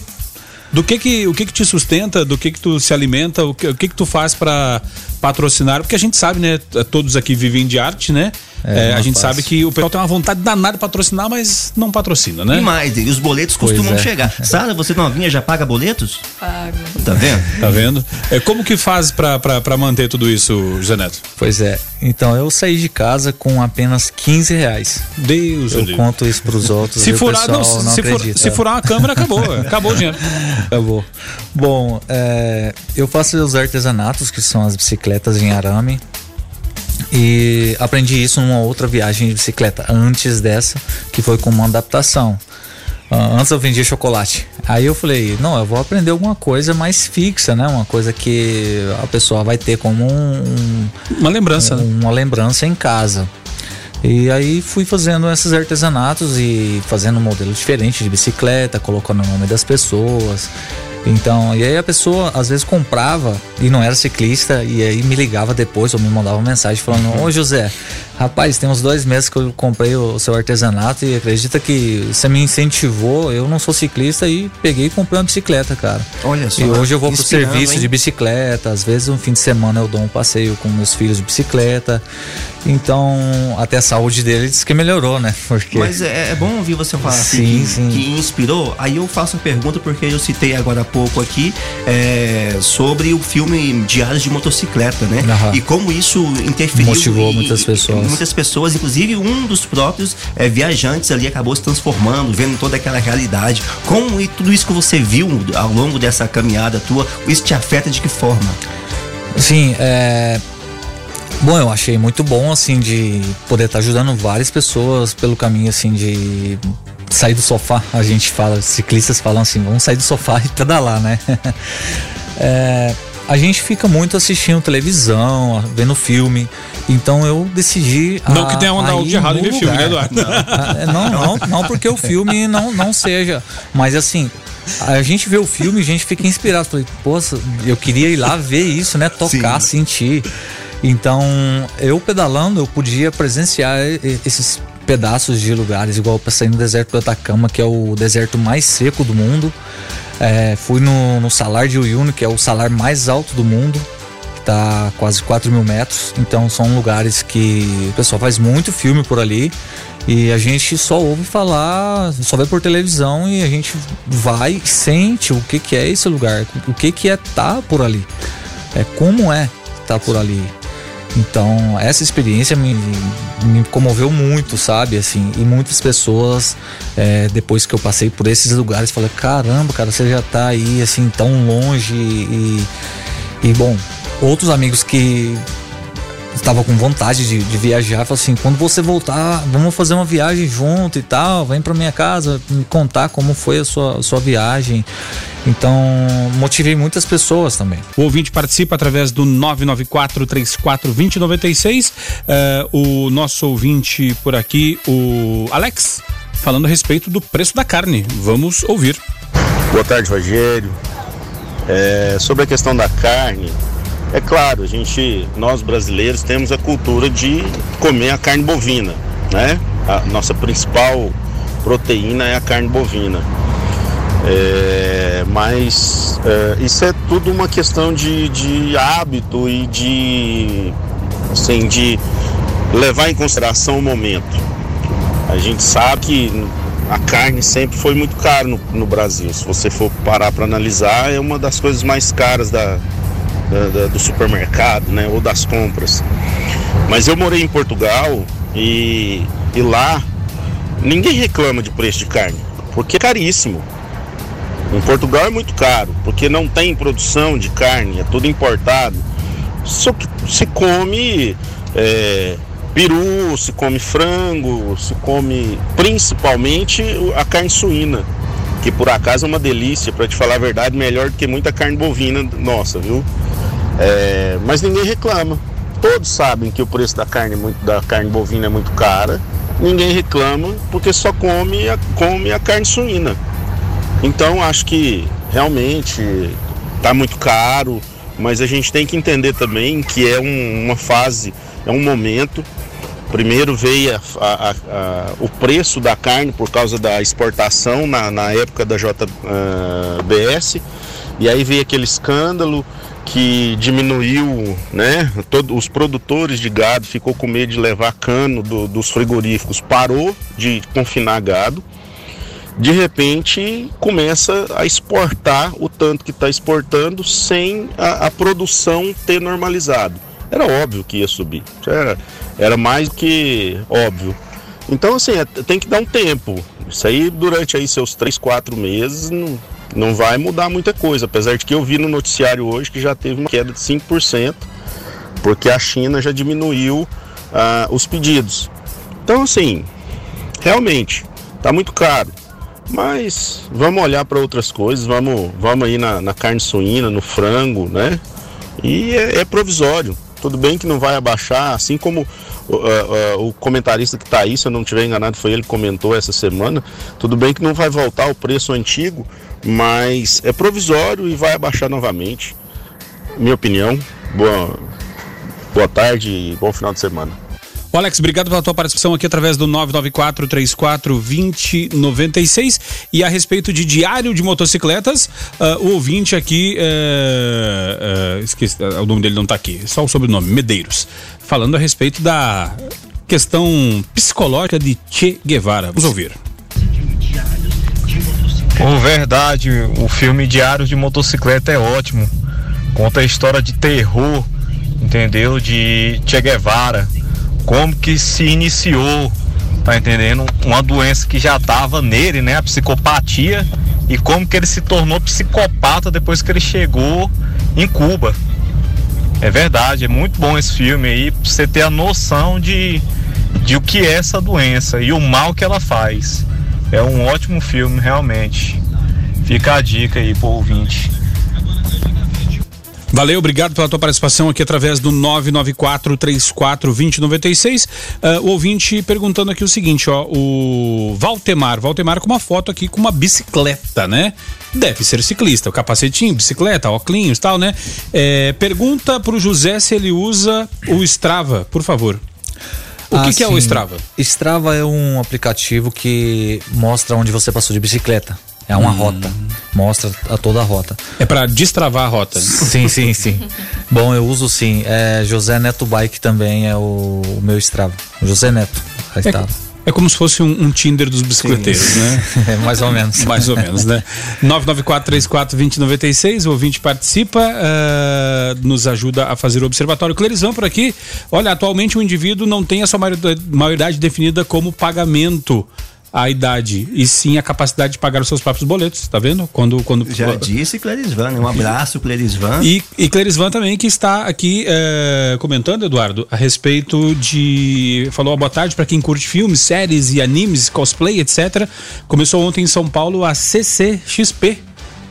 Do que que, o que que te sustenta, do que que tu se alimenta, o que, o que que tu faz para patrocinar? Porque a gente sabe, né? Todos aqui vivem de arte, né? É, é, a gente fácil. sabe que o pessoal tem uma vontade danada de patrocinar, mas não patrocina, né? E mais, e os boletos costumam é. chegar. Sara, você novinha já paga boletos? Pago. Tá vendo? Tá vendo? É, como que faz para manter tudo isso, José Neto? Pois é. Então, eu saí de casa com apenas 15 reais. Deus Eu Deus. conto isso pros outros. Se furar, não, não se, for, se furar uma câmera, acabou. acabou o dinheiro. Acabou. Bom, é, eu faço os artesanatos, que são as bicicletas em arame. E aprendi isso numa outra viagem de bicicleta, antes dessa, que foi com uma adaptação. Uh, antes eu vendia chocolate. Aí eu falei, não, eu vou aprender alguma coisa mais fixa, né? Uma coisa que a pessoa vai ter como um, uma lembrança, um, né? uma lembrança em casa. E aí fui fazendo esses artesanatos e fazendo um modelo diferente de bicicleta, colocando o nome das pessoas. Então, e aí a pessoa às vezes comprava e não era ciclista e aí me ligava depois ou me mandava uma mensagem falando: Ô José, rapaz, tem uns dois meses que eu comprei o seu artesanato e acredita que você me incentivou. Eu não sou ciclista e peguei e comprei uma bicicleta, cara. Olha só. E hoje eu vou pro serviço hein? de bicicleta. Às vezes, um fim de semana eu dou um passeio com meus filhos de bicicleta. Então, até a saúde deles que melhorou, né? Porque... Mas é, é bom ouvir você falar sim, assim, que, sim. que inspirou. Aí eu faço a pergunta porque eu citei agora há pouco aqui é, sobre o filme Diários de Motocicleta, né? Aham. E como isso interferiu. Motivou e, muitas pessoas. Muitas pessoas, inclusive um dos próprios é, viajantes ali acabou se transformando, vendo toda aquela realidade. Como e tudo isso que você viu ao longo dessa caminhada tua, isso te afeta de que forma? Sim, é. Bom, eu achei muito bom, assim, de poder estar ajudando várias pessoas pelo caminho, assim, de sair do sofá. A gente fala, ciclistas falam assim, vamos sair do sofá e pedalar, né? é, a gente fica muito assistindo televisão, vendo filme. Então eu decidi. Não a, que tenha um de errado em ver filme, né, Eduardo? Não, não, não, não porque o filme não, não seja. Mas assim, a gente vê o filme e a gente fica inspirado. Falei, poxa, eu queria ir lá ver isso, né? Tocar, Sim. sentir. Então, eu pedalando, eu podia presenciar esses pedaços de lugares, igual eu passei no deserto do Atacama, que é o deserto mais seco do mundo. É, fui no, no Salar de Uyuni, que é o salar mais alto do mundo, que tá quase 4 mil metros. Então, são lugares que o pessoal faz muito filme por ali. E a gente só ouve falar, só vê por televisão e a gente vai e sente o que, que é esse lugar, o que, que é estar tá por ali, é como é estar tá por ali. Então, essa experiência me, me comoveu muito, sabe? Assim, e muitas pessoas, é, depois que eu passei por esses lugares, falaram: caramba, cara, você já tá aí, assim, tão longe. E, e bom, outros amigos que estava com vontade de, de viajar, falou assim: quando você voltar, vamos fazer uma viagem junto e tal, vem para minha casa me contar como foi a sua, a sua viagem. Então, motivei muitas pessoas também. O ouvinte participa através do 994-34-2096. É, o nosso ouvinte por aqui, o Alex, falando a respeito do preço da carne. Vamos ouvir. Boa tarde, Rogério. É, sobre a questão da carne, é claro, a gente, nós brasileiros temos a cultura de comer a carne bovina, né? A nossa principal proteína é a carne bovina. Mas é, isso é tudo uma questão de, de hábito e de, assim, de levar em consideração o momento. A gente sabe que a carne sempre foi muito cara no, no Brasil. Se você for parar para analisar, é uma das coisas mais caras da, da, da, do supermercado, né, ou das compras. Mas eu morei em Portugal e e lá ninguém reclama de preço de carne, porque é caríssimo. Em Portugal é muito caro, porque não tem produção de carne, é tudo importado. Só que se come é, peru, se come frango, se come principalmente a carne suína, que por acaso é uma delícia, para te falar a verdade, melhor do que muita carne bovina nossa, viu? É, mas ninguém reclama. Todos sabem que o preço da carne, é da carne bovina é muito cara. Ninguém reclama porque só come a, come a carne suína. Então acho que realmente está muito caro, mas a gente tem que entender também que é um, uma fase, é um momento. Primeiro veio a, a, a, o preço da carne por causa da exportação na, na época da JBS, e aí veio aquele escândalo que diminuiu, né? Todos os produtores de gado ficou com medo de levar cano do, dos frigoríficos, parou de confinar gado de repente começa a exportar o tanto que está exportando sem a, a, produção ter normalizado. Era óbvio que ia subir, era, era mais que óbvio. Então, assim, é, tem que dar um tempo. Isso aí, durante aí seus 3, 4 meses, não, não vai mudar muita coisa. Apesar de que eu vi no noticiário hoje que já teve uma queda de 5%, porque a China já diminuiu ah, os pedidos. Então, assim, realmente, está muito caro. Mas vamos olhar para outras coisas, vamos, vamos aí na, na, carne suína, no frango, né? E é, é, provisório. Tudo bem que não vai abaixar, assim como uh, uh, o comentarista que está aí, se eu não estiver enganado, foi ele que comentou essa semana. Tudo bem que não vai voltar ao preço antigo, mas é provisório e vai abaixar novamente. Minha opinião. Boa, boa tarde e bom final de semana. Alex, obrigado pela tua participação aqui através do 994 34 2096 e a respeito de diário de motocicletas, uh, o ouvinte aqui, uh, uh, esqueci, o nome dele não está aqui, só o sobrenome, Medeiros, falando a respeito da questão psicológica de Che Guevara. Vamos ouvir. Por verdade, o filme Diário de Motocicleta é ótimo. Conta a história de terror, entendeu? De Che Guevara como que se iniciou, tá entendendo? Uma doença que já estava nele, né? A psicopatia e como que ele se tornou psicopata depois que ele chegou em Cuba. É verdade, é muito bom esse filme aí, pra você ter a noção de, de o que é essa doença e o mal que ela faz. É um ótimo filme, realmente. Fica a dica aí pro ouvinte. Valeu, obrigado pela tua participação aqui através do 994 34 2096. Uh, o ouvinte perguntando aqui o seguinte, ó, o Valtemar, Valtemar com uma foto aqui com uma bicicleta, né? Deve ser ciclista, o capacetinho, bicicleta, óculos tal, né? É, pergunta pro José se ele usa o Strava, por favor. O que, que é o Strava? Strava é um aplicativo que mostra onde você passou de bicicleta. É uma hum. rota. Mostra a toda a rota. É para destravar a rota. Sim, sim, sim. Bom, eu uso sim. É, José Neto Bike também é o, o meu Strava. José Neto. É, é como se fosse um, um Tinder dos bicicleteiros, sim. né? É, mais ou menos. mais ou menos, né? 994-34-2096, o ouvinte participa, uh, nos ajuda a fazer o observatório. Clerizão por aqui. Olha, atualmente o indivíduo não tem a sua maioridade definida como pagamento a idade, e sim a capacidade de pagar os seus próprios boletos, tá vendo? Quando, quando... Já disse Clerisvan, né? um abraço Clerisvan. E, e Clerisvan também que está aqui é, comentando, Eduardo, a respeito de, falou boa tarde para quem curte filmes, séries e animes, cosplay, etc. Começou ontem em São Paulo a CCXP,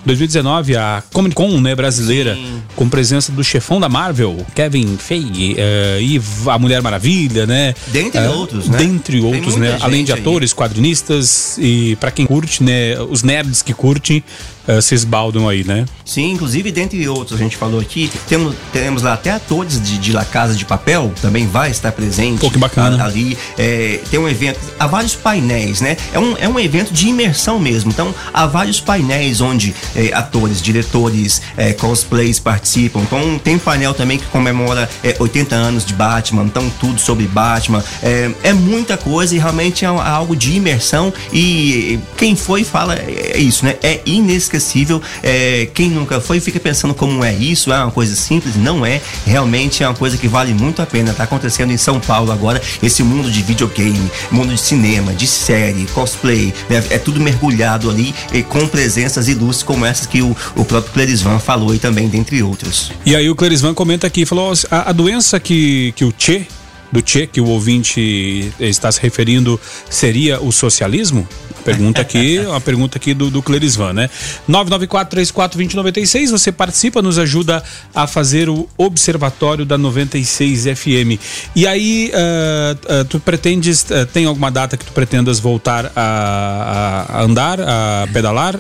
2019, a Comic Con né, brasileira, Sim. com presença do chefão da Marvel, Kevin Feige, uh, e a Mulher Maravilha, né? Dentre uh, outros, né? Dentre outros, né? Além de atores, aí. quadrinistas e para quem curte, né? Os nerds que curtem, uh, se esbaldam aí, né? Sim, inclusive, dentre outros, a gente falou aqui, temos, temos lá até atores de, de La Casa de Papel, também vai estar presente. Pô, que bacana. Ali, é, tem um evento, há vários painéis, né? É um, é um evento de imersão mesmo, então há vários painéis onde é, atores, diretores, é, cosplays participam, então tem um painel também que comemora 80 anos de Batman, então tudo sobre Batman, é, é muita coisa e realmente é algo de imersão e quem foi fala é isso, né? É inesquecível inesquecível. É, quem nunca foi fica pensando como é isso, é uma coisa simples, não é. Realmente é uma coisa que vale muito a pena. Tá acontecendo em São Paulo agora esse mundo de videogame, mundo de cinema, de série, cosplay, né? é tudo mergulhado ali e com presenças ilustres como essas que o, o próprio Clerisvan falou e também dentre outros. E aí o Clerisvan comenta aqui, falou a, a doença que, que o Che do Che que o ouvinte está se referindo seria o socialismo? Pergunta aqui, uma pergunta aqui do, do Clerisvan, né? 994-34-2096, você participa, nos ajuda a fazer o observatório da 96 FM. E aí, uh, uh, tu pretendes, uh, tem alguma data que tu pretendas voltar a, a andar, a pedalar,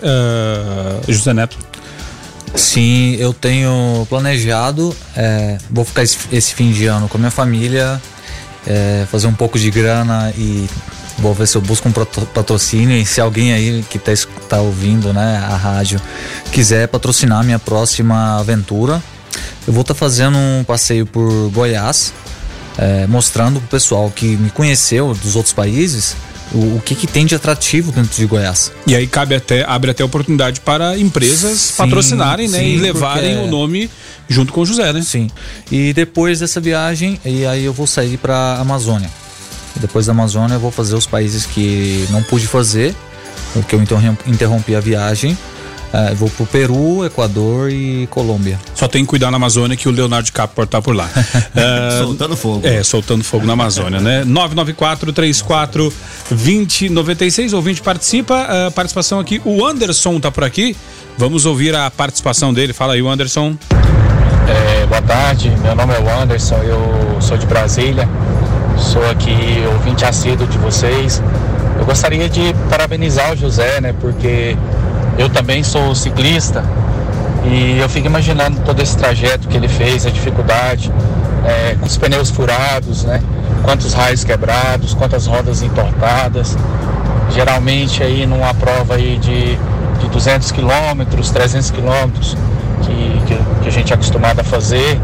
José Neto? Sim, eu tenho planejado, é, vou ficar esse, esse, fim de ano com a minha família, é, fazer um pouco de grana e vou ver se eu busco um patrocínio. E se alguém aí que está tá ouvindo né, a rádio quiser patrocinar minha próxima aventura, eu vou estar tá fazendo um passeio por Goiás, é, mostrando pro pessoal que me conheceu dos outros países o, o que, que, tem de atrativo dentro de Goiás. E aí cabe até, abre até oportunidade para empresas sim, patrocinarem, né? Sim, e levarem porque... o nome junto com o José, né? Sim. E depois dessa viagem, e aí eu vou sair para Amazônia. Depois da Amazônia eu vou fazer os países que não pude fazer, porque eu interrompi a viagem Uh, vou pro Peru, Equador e Colômbia. Só tem que cuidar na Amazônia que o Leonardo DiCaprio tá por lá. uh, soltando fogo. É, soltando fogo na Amazônia, né? 994 34 2096 ouvinte participa. Uh, participação aqui, o Anderson tá por aqui. Vamos ouvir a participação dele. Fala aí, Anderson. É, boa tarde, meu nome é o Anderson, eu sou de Brasília, sou aqui ouvinte assíduo de vocês. Eu gostaria de parabenizar o José, né, porque eu também sou ciclista e eu fico imaginando todo esse trajeto que ele fez, a dificuldade, é, com os pneus furados, né? Quantos raios quebrados, quantas rodas entortadas. Geralmente aí numa prova aí de, de 200 quilômetros, 300 quilômetros que, que, a gente é acostumado a fazer,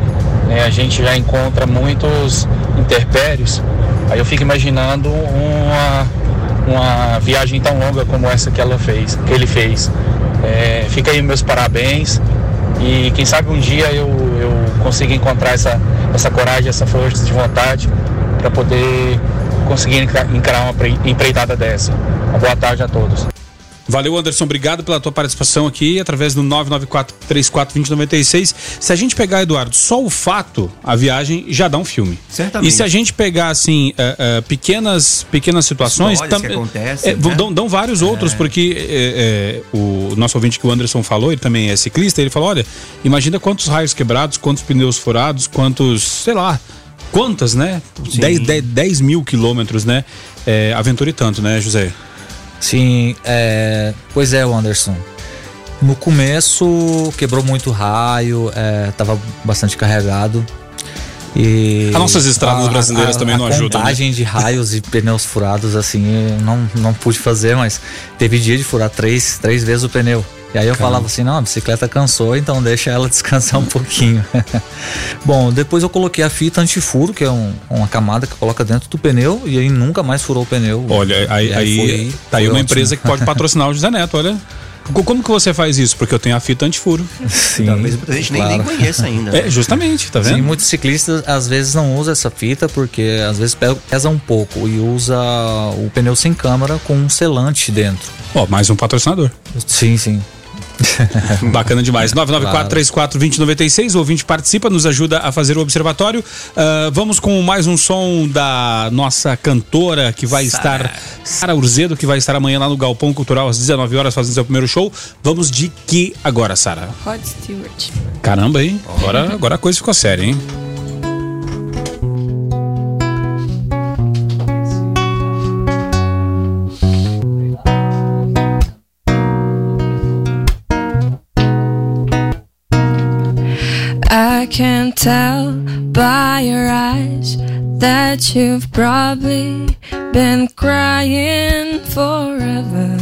né? a gente já encontra muitos interpérios. Aí eu fico imaginando uma, uma viagem tão longa como essa que ela fez, que ele fez. É, fica aí meus parabéns e quem sabe um dia eu, eu consiga encontrar essa, essa coragem, essa força de vontade para poder conseguir encarar uma empreitada dessa. Uma boa tarde a todos. Valeu, Anderson. Obrigado pela tua participação aqui através do 994-34-2096. Se a gente pegar, Eduardo, só o fato, a viagem já dá um filme. Certamente. E se a gente pegar, assim, uh, uh, pequenas, pequenas situações. Tam, que acontecem, é, né? dão, dão, vários é. outros, porque é, o nosso ouvinte que o Anderson falou, ele também é ciclista, ele falou: olha, imagina quantos raios quebrados, quantos pneus furados, quantos, sei lá. Quantas, né? 10, 10, 10 mil quilômetros, né? É, aventura e tanto, né, José? Sim, é, pois é, Anderson. No começo quebrou muito raio, é, tava bastante carregado. E As nossas estradas a, brasileiras a, também não ajudam. A né? contagem né? de raios e pneus furados, assim, não, não pude fazer, mas teve dia de furar três, três vezes o pneu. E aí eu Caramba. falava assim, não, a bicicleta cansou, então deixa ela descansar um pouquinho. Bom, depois eu coloquei a fita antifuro, que é um, uma camada que coloca dentro do pneu, e aí nunca mais furou o pneu. Olha, aí, aí, aí foi, tá aí uma ótimo. empresa que pode patrocinar o José Neto, olha. Como que você faz isso? Porque eu tenho a fita antifuro. Sim. Talvez muita gente claro. nem, nem conheça ainda. É, justamente, tá vendo? Sim, muitos ciclistas às vezes não usam essa fita porque às vezes pesa um pouco e usa o pneu sem câmara com um selante dentro. Ó, oh, mais um patrocinador. Sim, sim. Bacana demais. 994-34-2096. O ouvinte participa, nos ajuda a fazer o observatório. Uh, vamos com mais um som da nossa cantora que vai Sarah. estar, Sara Urzedo, que vai estar amanhã lá no Galpão Cultural às 19 horas fazendo seu primeiro show. Vamos de que agora, Sara? Rod Stewart. Caramba, hein? Agora, agora a coisa ficou séria, hein? Can tell by your eyes that you've probably been crying forever.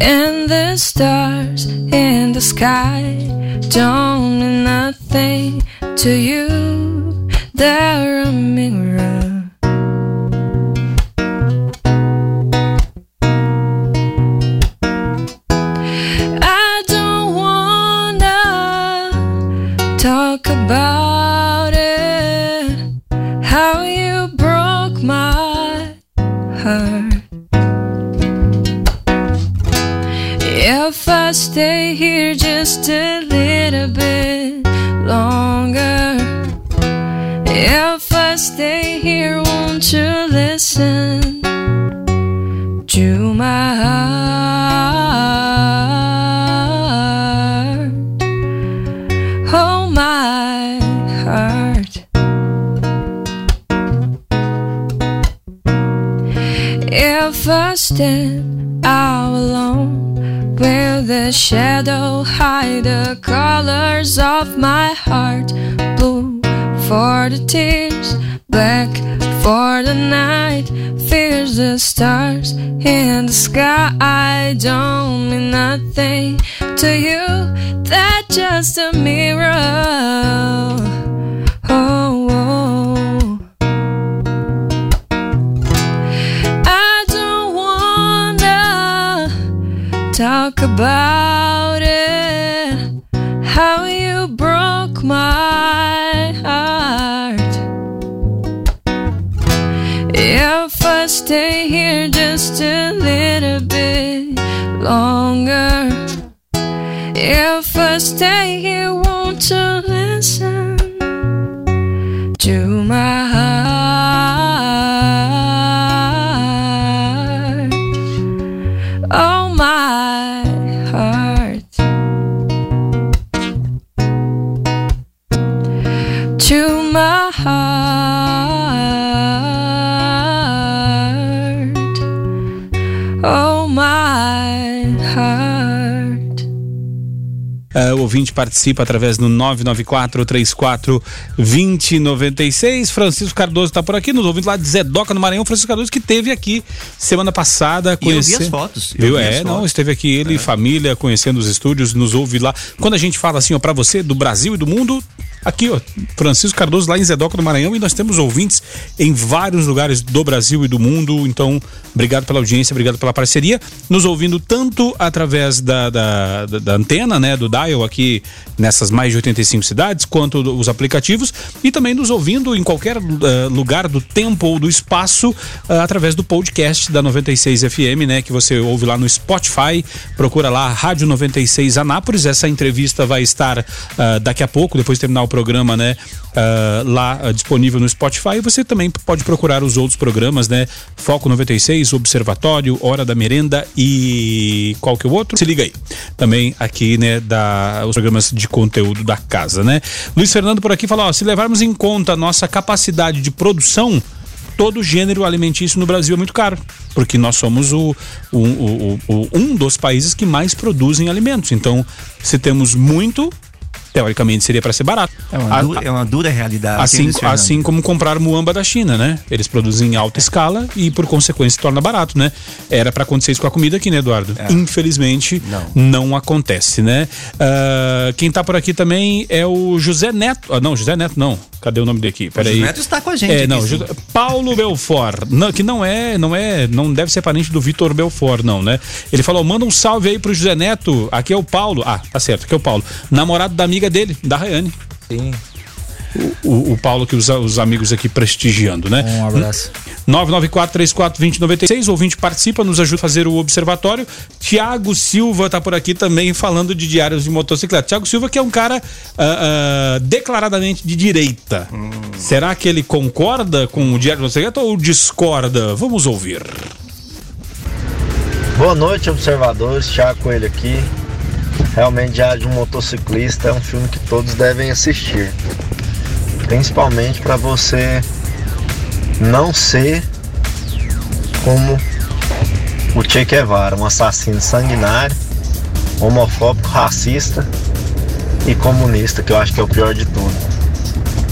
And the stars in the sky don't mean nothing to you. They're a mirror. Stay here just a little bit longer, if I stay here, won't you listen to my heart? Oh, my heart. If I stand out the shadow hide the colors of my heart? Blue for the tears, black for the night, fears the stars in the sky I don't mean nothing to you. That's just a mirror. Talk about it. How you broke my heart. If I stay here just a little bit longer, if I stay here, won't you listen to my É, o ouvinte participa através do 994 34 2096. Francisco Cardoso está por aqui, nos ouvindo lá de Zedoca, no Maranhão. Francisco Cardoso que esteve aqui semana passada. E eu vi conhecer- as fotos, eu Viu? vi É, não, esteve aqui ele e família, conhecendo os estúdios, nos ouve lá. Quando a gente fala assim, ó, pra você, do Brasil e do mundo, aqui, ó, Francisco Cardoso lá em Zedoca, no Maranhão, e nós temos ouvintes em vários lugares do Brasil e do mundo. Então, obrigado pela audiência, obrigado pela parceria. Nos ouvindo tanto através da, da, da- da antena, né, do Dial aqui nessas mais de 85 cidades, quanto do- os aplicativos, e também nos ouvindo em qualquer eh, lugar do tempo ou do espaço eh, através do podcast da 96 FM, né, que você ouve lá no Spotify. Procura lá Rádio 96 Anápolis. Essa entrevista vai estar ah, daqui a pouco, depois de terminar o programa, né, ah, lá ah, disponível no Spotify. Você também pode procurar os outros programas, né? Foco 96, Observatório, Hora da Merenda e qual que é o outro? Se liga aí. Também aqui, né, da os programas de conteúdo da casa, né? Luiz Fernando por aqui falou, ó, se levarmos em conta a nossa capacidade de produção, todo gênero alimentício no Brasil é muito caro, porque nós somos o, o- o- o- um dos países que mais produzem alimentos. Então, se temos muito, teoricamente seria para ser barato. É uma, A- dura, é uma dura realidade. Assim, assim como comprar muamba da China, né? Eles produzem em alta escala e por consequência se torna barato, né? Era para acontecer isso com a comida aqui, né, Eduardo? Infelizmente não, acontece, né? Ah, quem tá por aqui também é o José Neto. Ah, não, José Neto não. Cadê o nome dele aqui? Peraí. José Neto está com a gente É, não. José- Paulo Belfort, não, que não é, não é, não deve ser parente do Vitor Belfort, não, né? Ele falou, manda um salve aí pro José Neto, aqui é o Paulo, ah, tá certo, aqui é o Paulo, namorado da amiga dele, da Rayane. Sim. O, o Paulo que os, os amigos aqui prestigiando, né? Um abraço. 994-34-2096, o ouvinte participa, nos ajuda a fazer o observatório. Tiago Silva tá por aqui também falando de diários de motocicleta. Tiago Silva que é um cara ah, ah, declaradamente de direita. Será que ele concorda com o diário de motocicleta ou discorda? Vamos ouvir. Boa noite, observadores. Thiago Coelho aqui. Realmente, Diário de um Motociclista é um filme que todos devem assistir. Principalmente para você não ser como o Che Guevara, um assassino sanguinário, homofóbico, racista e comunista, que eu acho que é o pior de tudo.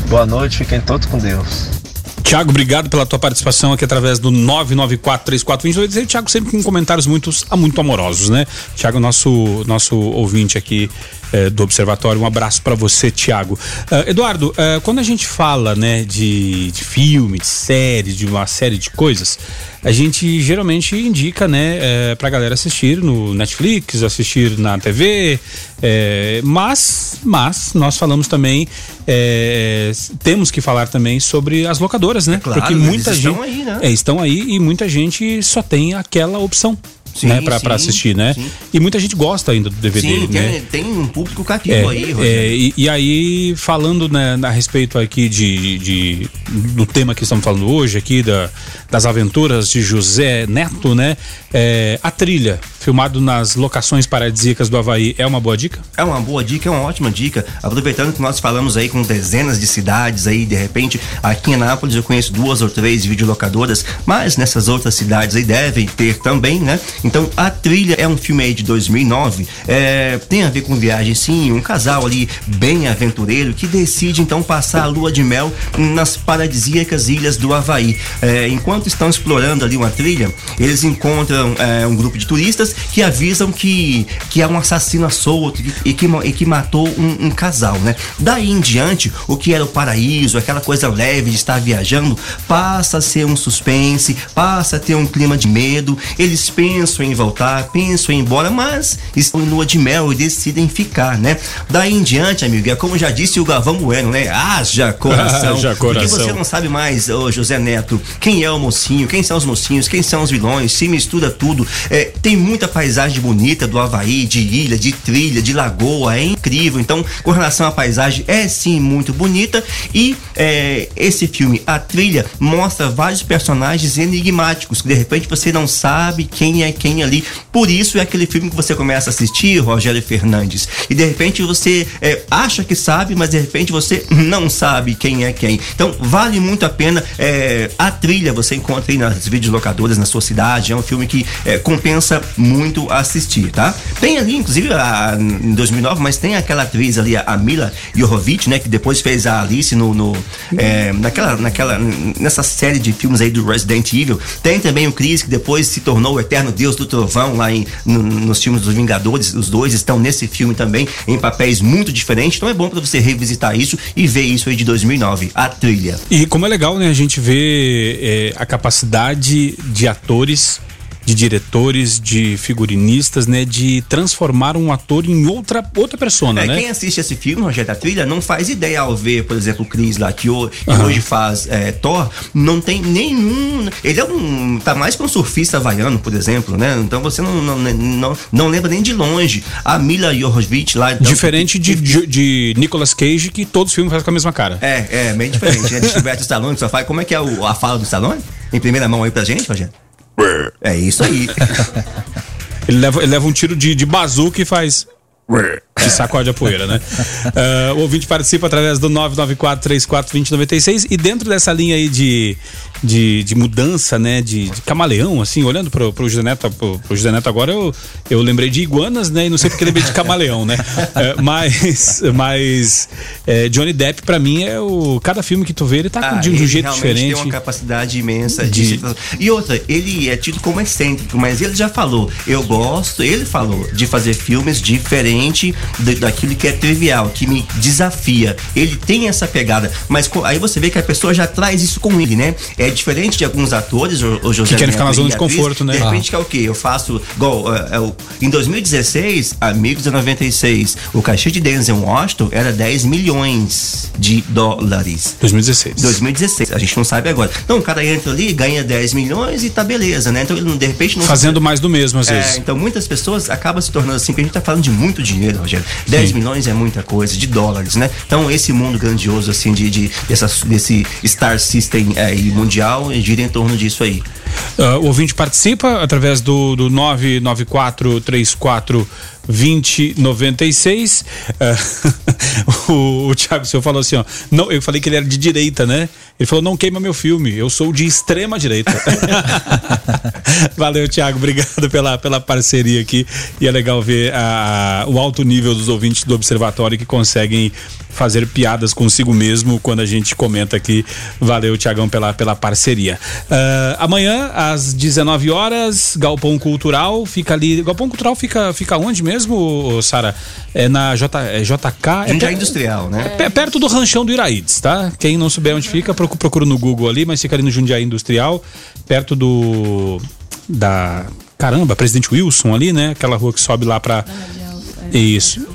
Boa noite, fiquem todos com Deus. Tiago, obrigado pela tua participação aqui através do 994-3420. Tiago sempre com comentários muito, muito amorosos, né? Tiago, nosso, nosso ouvinte aqui eh, do Observatório. Um abraço para você, Tiago. Uh, Eduardo, uh, quando a gente fala né, de, de filme, de série, de uma série de coisas, a gente geralmente indica, né, é, pra galera assistir no Netflix, assistir na TV, é, mas, mas nós falamos também, é, temos que falar também sobre as locadoras, né? claro, Porque muita gente estão aí, né? é, estão aí e muita gente só tem aquela opção. Sim, né, pra assistir, né? sim. E muita gente gosta ainda do DVD, Sim, né? tem, tem um público cativo É, aí, é, Rogério. e, e aí, falando né, a respeito aqui de, de- do tema que estamos falando hoje, aqui da, das aventuras de José Neto, né? É, a trilha, filmado nas locações paradisíacas do Havaí, é uma boa dica? É uma boa dica, é uma ótima dica. Aproveitando que nós falamos aí com dezenas de cidades aí, de repente, aqui em Anápolis eu conheço duas ou três videolocadoras, mas nessas outras cidades aí devem ter também, né? Então, A Trilha é um filme aí de 2009, é, tem a ver com viagem sim, um casal ali bem aventureiro que decide então passar a lua de mel nas paradisíacas ilhas do Havaí. É, enquanto estão explorando ali uma trilha, eles encontram é, um grupo de turistas que avisam que, que é um assassino solto e, que, e que matou um, um casal, né? Daí em diante, o que era o paraíso, aquela coisa leve de estar viajando, passa a ser um suspense, passa a ter um clima de medo. Eles pensam em voltar, pensam em ir embora, mas estão em lua de mel e decidem ficar, né? Daí em diante, amigo, é como já disse o Galvão Bueno, né? Haja coração. Haja Porque coração. você não sabe mais, ô José Neto, quem é o mocinho, quem são os mocinhos, quem são os vilões, se mistura tudo. É, tem muita paisagem bonita do Havaí, de ilha, de trilha, de lagoa, é incrível. Então, com relação à paisagem, é sim muito bonita. E é, esse filme, A Trilha, mostra vários personagens enigmáticos, que de repente você não sabe quem é quem ali. Por isso é aquele filme que você começa a assistir, Rogério Fernandes, e de repente você é, acha que sabe, mas de repente você não sabe quem é quem. Então, vale muito a pena. é, a trilha você encontra aí nas videolocadoras na sua cidade. É um filme que é, compensa muito assistir, tá? Tem ali, inclusive, a, em 2009, mas tem aquela atriz ali, a Mila Jovovich, né? Que depois fez a Alice no, no, é, naquela, naquela, nessa série de filmes aí do Resident Evil. Tem também o Chris, que depois se tornou o eterno deus do trovão lá em, no- nos filmes dos Vingadores. Os dois estão nesse filme também, em papéis muito diferentes. Então é bom pra você revisitar isso e ver isso aí de 2009, a trilha. E como é legal, né, a gente vê é, a capacidade de atores, de diretores, de figurinistas, né, de transformar um ator em outra outra persona, É, né? Quem assiste esse filme, Rogério da Trilha, não faz ideia ao ver, por exemplo, o Chris lá, que, ho- que Aham. hoje faz é, Thor, não tem nenhum. Ele é um. tá mais que um surfista havaiano, por exemplo, né? Então você não, não, não, não lembra nem de longe. A Mila Jovovich lá. então, Diferente de, de, de Nicolas Cage, que todos os filmes fazem com a mesma cara. É, é, meio diferente, né? De Gilberto Stallone, só faz. Como é que é o- a fala do Stallone? Em primeira mão aí pra gente, Rogério? É isso aí. Ele leva, ele leva um tiro de, de bazuca e faz. E sacode a poeira, né? Ah, o ouvinte participa através do 994-34-2096 e dentro dessa linha aí de, de, de mudança, né? De, de camaleão, assim, olhando pro, pro José Neto, pro, pro José Neto agora, eu, eu lembrei de iguanas, né? E não sei porque lembrei de camaleão, né? Ah, mas mas é, Johnny Depp, pra mim, é o. Cada filme que tu vê, ele tá Ah, de um ele jeito realmente diferente. tem uma capacidade imensa De- de... E outra, ele é tido como excêntrico, mas ele já falou, eu gosto, ele falou de fazer filmes diferente de- daquilo que é trivial, que me desafia. Ele tem essa pegada, mas co- aí você vê que a pessoa já traz isso com ele, né? É diferente de alguns atores, o, o José Que querem ficar na zona de atriz, conforto, né? De repente que é o quê? Eu faço igual, é, o- em 2016, Amigos da 96, o cachê de Denzel Washington era 10 milhões de dólares. 2016. 2016, a gente não sabe agora. Então o cara entra ali, ganha 10 milhões e tá beleza, né? Então ele de repente não. Fazendo mais do mesmo, às É, vezes. então muitas pessoas acabam se tornando assim, porque a gente tá falando de muito dinheiro, Rogério. 10 Sim. milhões é muita coisa, de dólares, né? Então esse mundo grandioso, assim, de, de dessa, desse Star System aí, mundial, gira em torno disso aí. Ah, o ouvinte participa através do, do 994 34 2096. Ah, o, o Thiago Seu falou assim: ó. Não, eu falei que ele era de direita, né? Ele falou: não queima meu filme, eu sou de extrema direita. Valeu, Thiago, obrigado pela, pela parceria aqui. E é legal ver a- o alto nível dos ouvintes do Observatório que conseguem fazer piadas consigo mesmo quando a gente comenta aqui. Valeu, Tiagão, pela, pela parceria. Uh, amanhã, às 19 horas, Galpão Cultural fica ali. Galpão Cultural fica, fica onde mesmo, Sara? É na J, é JK. Jundiaí é Industrial, né? É perto do ranchão do Iraídes, tá? Quem não souber onde fica, procura no Google ali, mas fica ali no Jundiaí Industrial, perto do. Da. Caramba, Presidente Wilson ali, né? Aquela rua que sobe lá pra. Isso.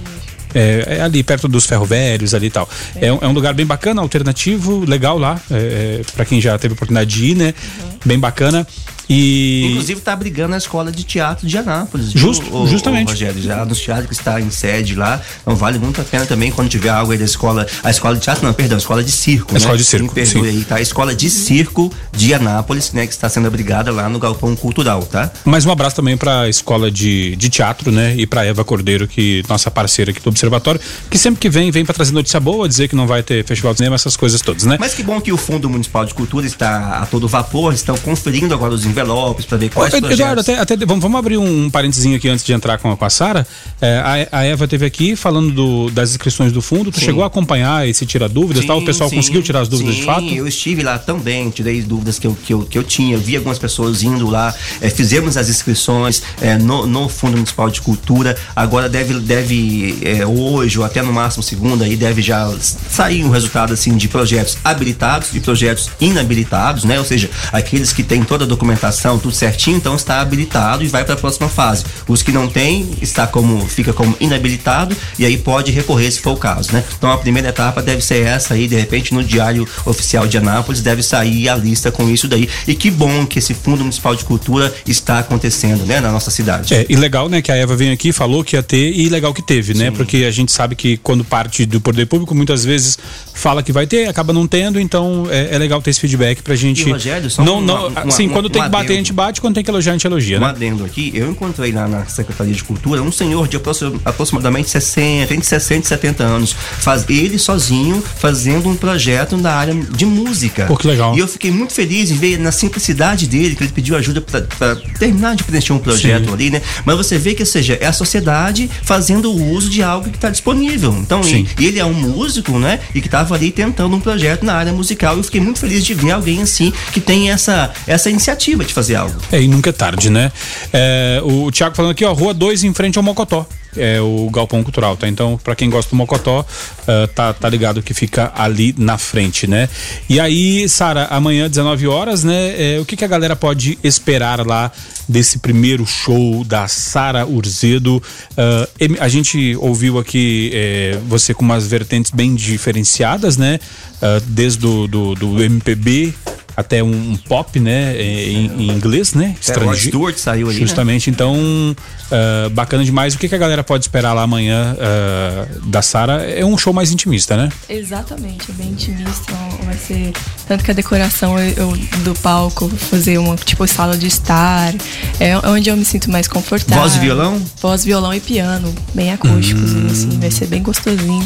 É, é, ali perto dos ferroviários ali e tal. É, um, é um lugar bem bacana, alternativo, legal lá, é, para quem já teve oportunidade de ir, né? Uhum. Bem bacana. E... Inclusive está brigando na escola de teatro de Anápolis. Justo, o, justamente. O Rogério, já nos teatros que está em sede lá. Então vale muito a pena também quando tiver algo aí da escola. A escola de teatro, não, perdão, a escola de circo. A né? escola de circo. Me perdoe aí, tá? A escola de circo de Anápolis, né? Que está sendo abrigada lá no Galpão Cultural, tá? Mais um abraço também para a escola de, de teatro, né? E para Eva Cordeiro, que nossa parceira aqui do Observatório, que sempre que vem, vem para trazer notícia boa, dizer que não vai ter festival de cinema, essas coisas todas, né? Mas que bom que o Fundo Municipal de Cultura está a todo vapor, estão conferindo agora os envelopes para ver quais projetos. Eduardo, até, até vamos, vamos, abrir um parênteses aqui antes de entrar com, com a Sara. É, a, a, Eva teve aqui falando do, das inscrições do fundo. Tu sim. chegou a acompanhar esse tira dúvidas, sim, tal? O pessoal sim, conseguiu tirar as dúvidas de fato? eu estive lá também, tirei dúvidas que eu, que eu, que eu tinha, vi algumas pessoas indo lá, é, fizemos as inscrições é, no, no Fundo Municipal de Cultura. Agora deve, deve é, hoje ou até no máximo segunda aí deve já sair um resultado assim de projetos habilitados e projetos inabilitados, né? Ou seja, aqueles que têm toda a documentação, tudo certinho, então está habilitado e vai para a próxima fase. Os que não têm, está como fica como inabilitado e aí pode recorrer se for o caso, né? Então a primeira etapa deve ser essa aí, de repente no Diário Oficial de Anápolis deve sair a lista com isso daí. E que bom que esse Fundo Municipal de Cultura está acontecendo, né, na nossa cidade. É, e legal, né, que a Eva veio aqui, falou que ia ter e legal que teve, né? Sim. né? Porque a gente sabe que quando parte do poder público, muitas vezes fala que vai ter, acaba não tendo, então é, é legal ter esse feedback pra gente. E, Rogério, só não, não, uma, assim, uma, quando tem que bater, a gente bate, quando tem que elogiar, a gente elogia, um né? adendo aqui, eu encontrei lá na Secretaria de Cultura um senhor de aproximadamente 60, entre 60 e 70 anos, faz, ele sozinho fazendo um projeto na área de música. Pô, que legal. E eu fiquei muito feliz em ver na simplicidade dele, que ele pediu ajuda para terminar de preencher um projeto Sim. ali, né? Mas você vê que, ou seja, é a sociedade fazendo o uso de algo que está disponível. Então, e ele é um músico, né? E que estava ali tentando um projeto na área musical. E eu fiquei muito feliz de ver alguém assim que tem essa, essa iniciativa de fazer algo. É, e nunca é tarde, né? É, o Thiago falando aqui, ó, Rua 2 em frente ao Mocotó é o Galpão Cultural, tá? Então, para quem gosta do Mocotó, uh, tá, tá ligado que fica ali na frente, né? E aí, Sara, amanhã, 19 horas, né? É, o que, que a galera pode esperar lá desse primeiro show da Sara Urzedo? Uh, a gente ouviu aqui é, você com umas vertentes bem diferenciadas, né? Uh, desde do, do, do MPB até um, um pop, né? Em, em inglês, né? Estrangeiro. É, Stewart saiu ali. Justamente. Né? Então, uh, bacana demais. O que, que, a galera pode esperar lá amanhã uh, da Sara? É um show mais intimista, né? Exatamente, é bem intimista. Vai ser. Tanto que a decoração eu, eu, do palco, fazer uma tipo sala de estar. É onde eu me sinto mais confortável. Voz e violão? Voz, violão e piano. Bem acústicos, hum. assim. Vai ser bem gostosinho.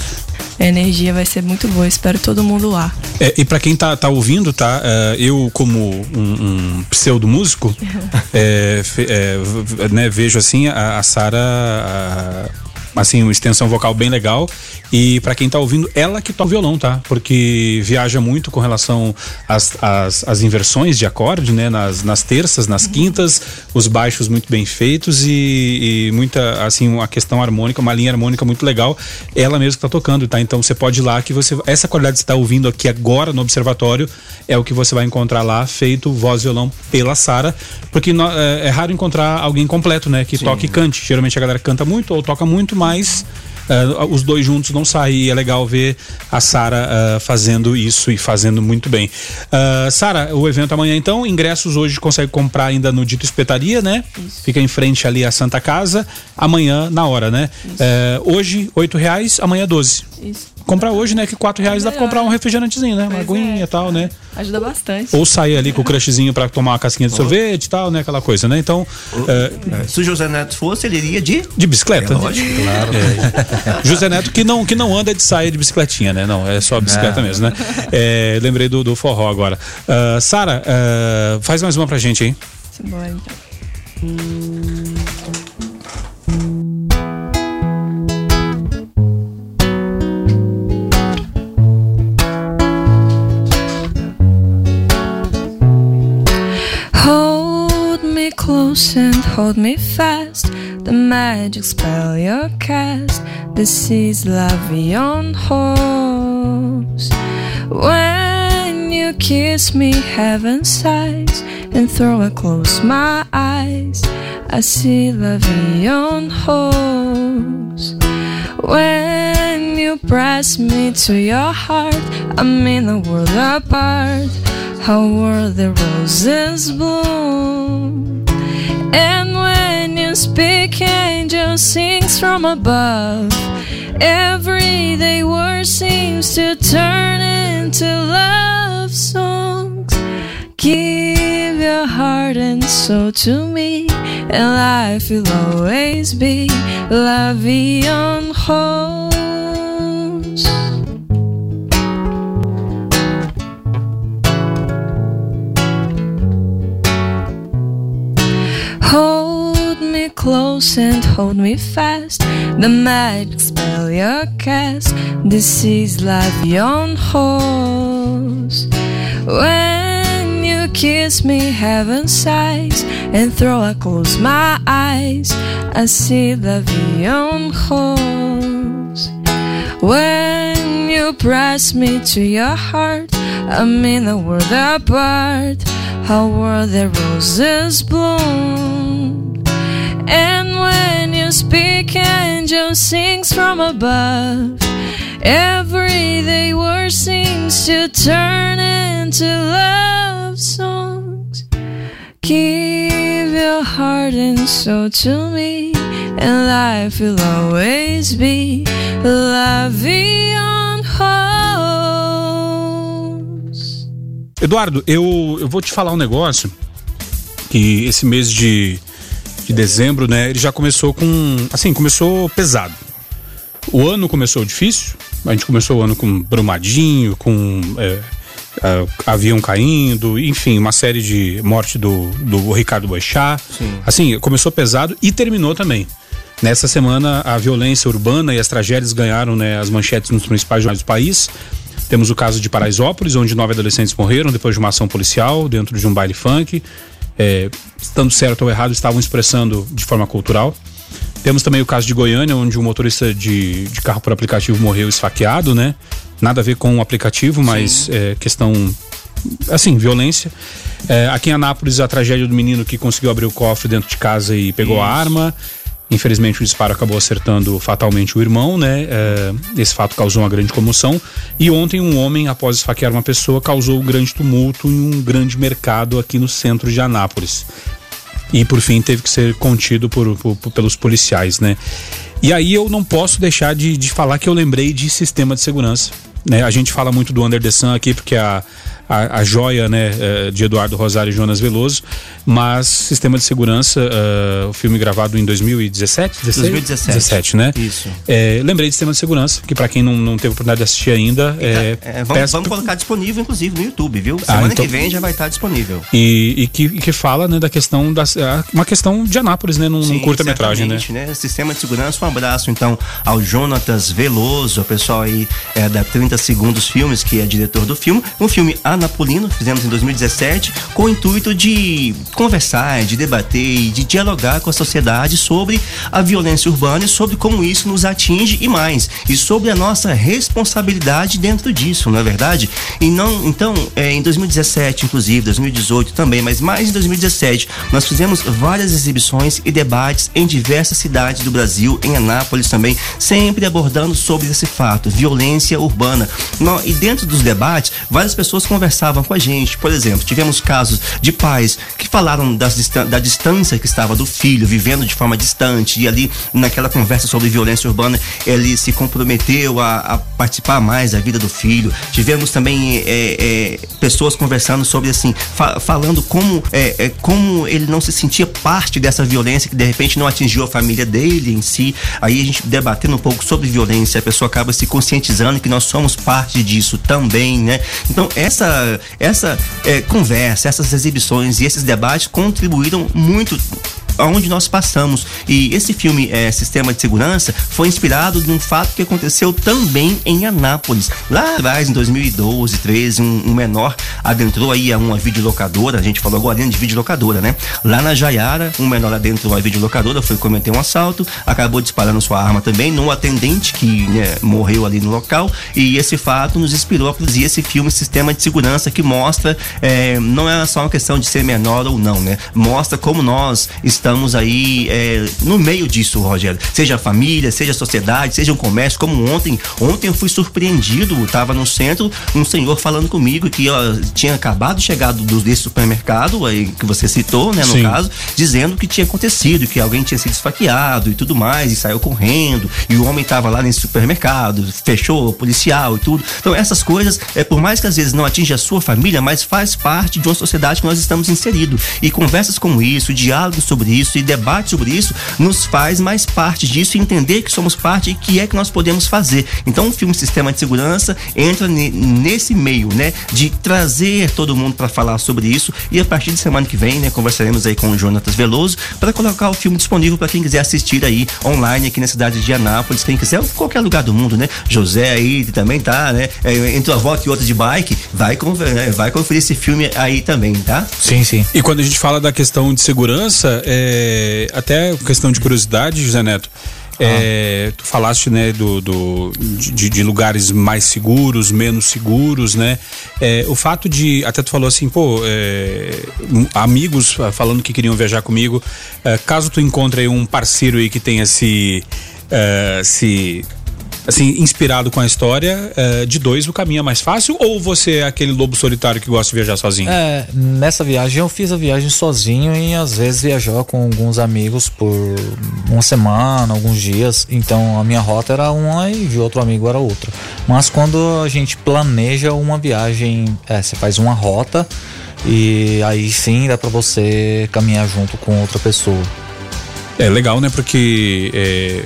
A energia vai ser muito boa. Espero todo mundo lá. É, e para quem tá, tá ouvindo, tá? Uh, eu, como um, um pseudo músico, é, é, né, vejo assim a, a Sara assim, uma extensão vocal bem legal. E para quem tá ouvindo, ela que toca violão, tá? Porque viaja muito com relação às, às, às inversões de acorde, né? Nas, nas terças, nas uhum. quintas, os baixos muito bem feitos e, e, muita, assim, uma questão harmônica, uma linha harmônica muito legal. Ela mesma que tá tocando, tá? Então você pode ir lá que você. Essa qualidade que você tá ouvindo aqui agora no Observatório é o que você vai encontrar lá, feito voz e violão pela Sara. Porque no, é, é, raro encontrar alguém completo, né? Que Sim. toque e cante. Geralmente a galera canta muito ou toca muito, mas uh, os dois juntos não saem. É legal ver a Sara uh, fazendo isso e fazendo muito bem. Uh, Sara, o evento amanhã então, ingressos hoje consegue comprar ainda no Dito Espetaria, né? Isso. Fica em frente ali à Santa Casa, amanhã na hora, né? Uh, hoje, oito reais, amanhã doze. Isso. Comprar hoje, né? Que quatro reais é dá pra comprar um refrigerantezinho, né? Uma aguinha e é. tal, né? Ajuda bastante. Ou sair ali com o crushzinho pra tomar uma casquinha de sorvete e tal, né? Aquela coisa, né? Então. É, se o José Neto fosse, ele iria de. De bicicleta. É, lógico, claro. José Neto que não, que não anda de saia de bicicletinha, né? Não, é só bicicleta não. mesmo, né? É, lembrei do, do forró agora. Uh, Sara, uh, faz mais uma pra gente aí. Então. Hold me close and hold me fast. The magic spell you cast. This is love en rose. When you kiss me, heaven sighs. And throw I close my eyes. I see love en rose. When you press me to your heart, I'm in a world apart. How were the roses bloom? And speak, angel sings from above. Everyday word seems to turn into love songs. Give your heart and soul to me, and life will always be la vie en close and hold me fast. The magic spell you cast. This is la vie en rose. When you kiss me, heaven sighs. And throw I close my eyes. I see vie en rose. When you press me to your heart, I'm in a world apart. How were the roses bloom? And when you speak, angel sings from above. Everyday word seems to turn into love songs. Give your heart and soul to me, and life will always be vie en rose. Eduardo, eu, eu vou te falar um negócio que esse mês de, de dezembro, né, ele já começou com, assim, começou pesado. O ano começou difícil, a gente começou o ano com Brumadinho, com é, a- avião caindo, enfim, uma série de morte do, do Ricardo Boechat. Assim, começou pesado e terminou também. Nessa semana, a violência urbana e as tragédias ganharam né, as manchetes nos principais jornais do país. Temos o caso de Paraisópolis, onde nove adolescentes morreram depois de uma ação policial dentro de um baile funk. É, estando certo ou errado, estavam expressando de forma cultural. Temos também o caso de Goiânia, onde um motorista de, de carro por aplicativo morreu esfaqueado, né? Nada a ver com o aplicativo, mas é, questão. Assim, violência. É, aqui em Anápolis, a tragédia do menino que conseguiu abrir o cofre dentro de casa e pegou a Isso. arma. Infelizmente, o disparo acabou acertando fatalmente o irmão, né? É, esse fato causou uma grande comoção. E ontem, um homem, após esfaquear uma pessoa, causou um grande tumulto em um grande mercado aqui no centro de Anápolis. E por fim teve que ser contido por, por- pelos policiais, né? E aí eu não posso deixar de, de falar que eu lembrei de sistema de segurança. Né? A gente fala muito do Under the Sun aqui, porque a, a, a joia né, eh, de Eduardo Rosário e Jonas Veloso, mas Sistema de Segurança, eh, o filme gravado em 2017? 16? 2017. 17, né? Isso. Eh, lembrei de Sistema de Segurança, que para quem não, não teve oportunidade de assistir ainda, é, É, vamos, peço- vamos colocar disponível, inclusive, no YouTube, viu? Ah, Semana então- que vem já vai estar disponível. e, e que, que fala né, da questão da ah, uma questão de Anápolis, né, num, num curta-metragem, né? né? Sistema de segurança, um abraço então ao Jonatas Veloso, o pessoal aí é, da 30 Segundos Filmes, que é diretor do filme. Um filme anapolino, fizemos em 2017, com o intuito de conversar, de debater e de dialogar com a sociedade sobre a violência urbana e sobre como isso nos atinge e mais, e sobre a nossa responsabilidade dentro disso, não é verdade? E não, então, é, em 2017, inclusive, 2018 também, mas mais em 2017, nós fizemos várias exibições e debates em diversas cidades do Brasil, em Anápolis também, sempre abordando sobre esse fato, violência urbana. Nó- e dentro dos debates, várias pessoas conversavam com a gente. Por exemplo, tivemos casos de pais que falaram da distância que estava do filho, vivendo de forma distante, e ali naquela conversa sobre violência urbana, ele se comprometeu a, a participar mais da vida do filho. Tivemos também é, é, pessoas conversando sobre assim, fa- falando como, é, é, como ele não se sentia parte dessa violência que de repente não atingiu a família dele em si. Aí a gente debatendo um pouco sobre violência, a pessoa acaba se conscientizando que nós somos parte disso também, né? Então essa essa é, conversa, essas exibições e esses debates contribuíram muito onde nós passamos. E esse filme, é, Sistema de Segurança, foi inspirado num fato que aconteceu também em Anápolis. Lá atrás, em 2012, 13, um, um menor adentrou aí a uma videolocadora, a gente falou agora de videolocadora, né? Lá na Jaiara, um menor adentrou a videolocadora, foi cometer um assalto, acabou disparando sua arma também num atendente que né, morreu ali no local. E esse fato nos inspirou a produzir esse filme Sistema de Segurança que mostra, é, não é só uma questão de ser menor ou não, né? Mostra como nós estamos aí é, no meio disso, Rogério. Seja a família, seja a sociedade, seja um comércio, como ontem. Ontem eu fui surpreendido, estava no centro, um senhor falando comigo que ó, tinha acabado de chegar do, desse supermercado aí que você citou, né, no Sim. caso, dizendo que tinha acontecido, que alguém tinha sido esfaqueado e tudo mais, e saiu correndo, e o homem estava lá nesse supermercado, fechou o policial e tudo. Então essas coisas, é por mais que às vezes não atinja a sua família, mas faz parte de uma sociedade que nós estamos inseridos. E conversas como isso, diálogos sobre isso e debates sobre isso nos faz mais parte disso entender que somos parte e que é que nós podemos fazer. Então o filme Sistema de Segurança entra ne- nesse meio, né, de trazer todo mundo para falar sobre isso e a partir de semana que vem, né, conversaremos aí com o Jonatas Veloso para colocar o filme disponível para quem quiser assistir aí online aqui na cidade de Anápolis, quem quiser, qualquer lugar do mundo, né? José aí também tá, né? É, entre uma volta e outra de bike, vai, vai conferir esse filme aí também, tá? Sim, sim. E quando a gente fala da questão de segurança, é, até questão de curiosidade, José Neto. é, tu falaste né do, do- de, de lugares mais seguros menos seguros né É, o fato de até tu falou assim pô é, amigos ah, falando que queriam viajar comigo é, caso tu encontre um parceiro aí que tenha se é, se assim, inspirado com a história, é, de dois o caminho é mais fácil ou você é aquele lobo solitário que gosta de viajar sozinho? É, nessa viagem eu fiz a viagem sozinho e às vezes viajava com alguns amigos por uma semana, alguns dias. Então a minha rota era uma e de outro amigo era outra. Mas quando a gente planeja uma viagem, é, você faz uma rota e aí sim dá pra você caminhar junto com outra pessoa. É legal, né? Porque é,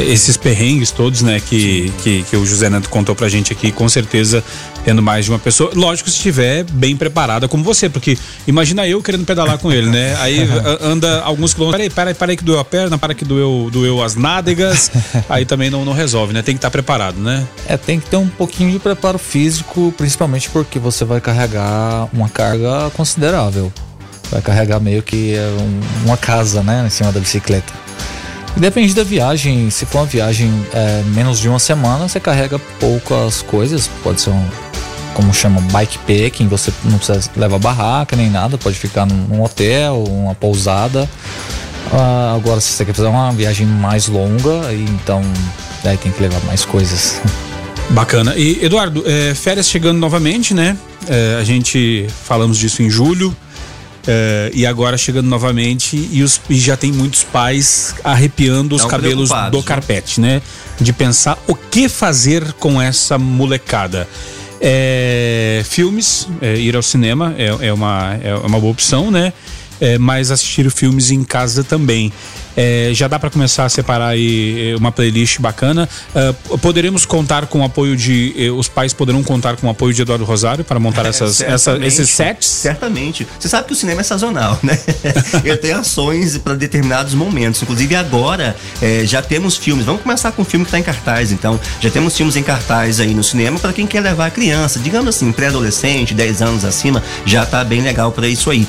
esses perrengues todos, né, que, que, que o José Neto contou pra gente aqui, com certeza tendo mais de uma pessoa. Lógico, se estiver bem preparada como você, porque imagina eu querendo pedalar com ele, né? Aí anda alguns quilômetros. Peraí, peraí, peraí que doeu a perna, para que doeu, doeu as nádegas. aí também não, não resolve, né? Tem que estar preparado, né? É, tem que ter um pouquinho de preparo físico, principalmente porque você vai carregar uma carga considerável. Vai carregar meio que é, um- uma casa, né, em cima da bicicleta. Depende da viagem. Se for uma viagem é, menos de uma semana, você carrega poucas coisas. Pode ser um, como chama, bikepacking. Você não precisa levar barraca nem nada. Pode ficar num, num hotel, uma pousada. Ah, agora, se você quer fazer uma viagem mais longa, então aí tem que levar mais coisas. Bacana. E, Eduardo, é, férias chegando novamente, né? É, a gente falamos disso em julho. É, e agora chegando novamente e, os, e já tem muitos pais arrepiando os Tão cabelos do né? carpete, né? De pensar o que fazer com essa molecada. É, filmes, é, ir ao cinema é, é uma, é uma boa opção, né? É, mas assistir filmes em casa também. É, já dá para começar a separar aí é, uma playlist bacana. É, poderemos contar com o apoio de. eh, os pais poderão contar com o apoio de Eduardo Rosário para montar essas, É, essa, esses sets? Certamente. Você sabe que o cinema é sazonal, né? Ele tem ações para determinados momentos. Inclusive agora eh, já temos filmes. Vamos começar com o filme que está em cartaz, então. Já temos filmes em cartaz aí no cinema para quem quer levar a criança. Digamos assim, pré-adolescente, 10 anos acima, já tá bem legal para isso aí.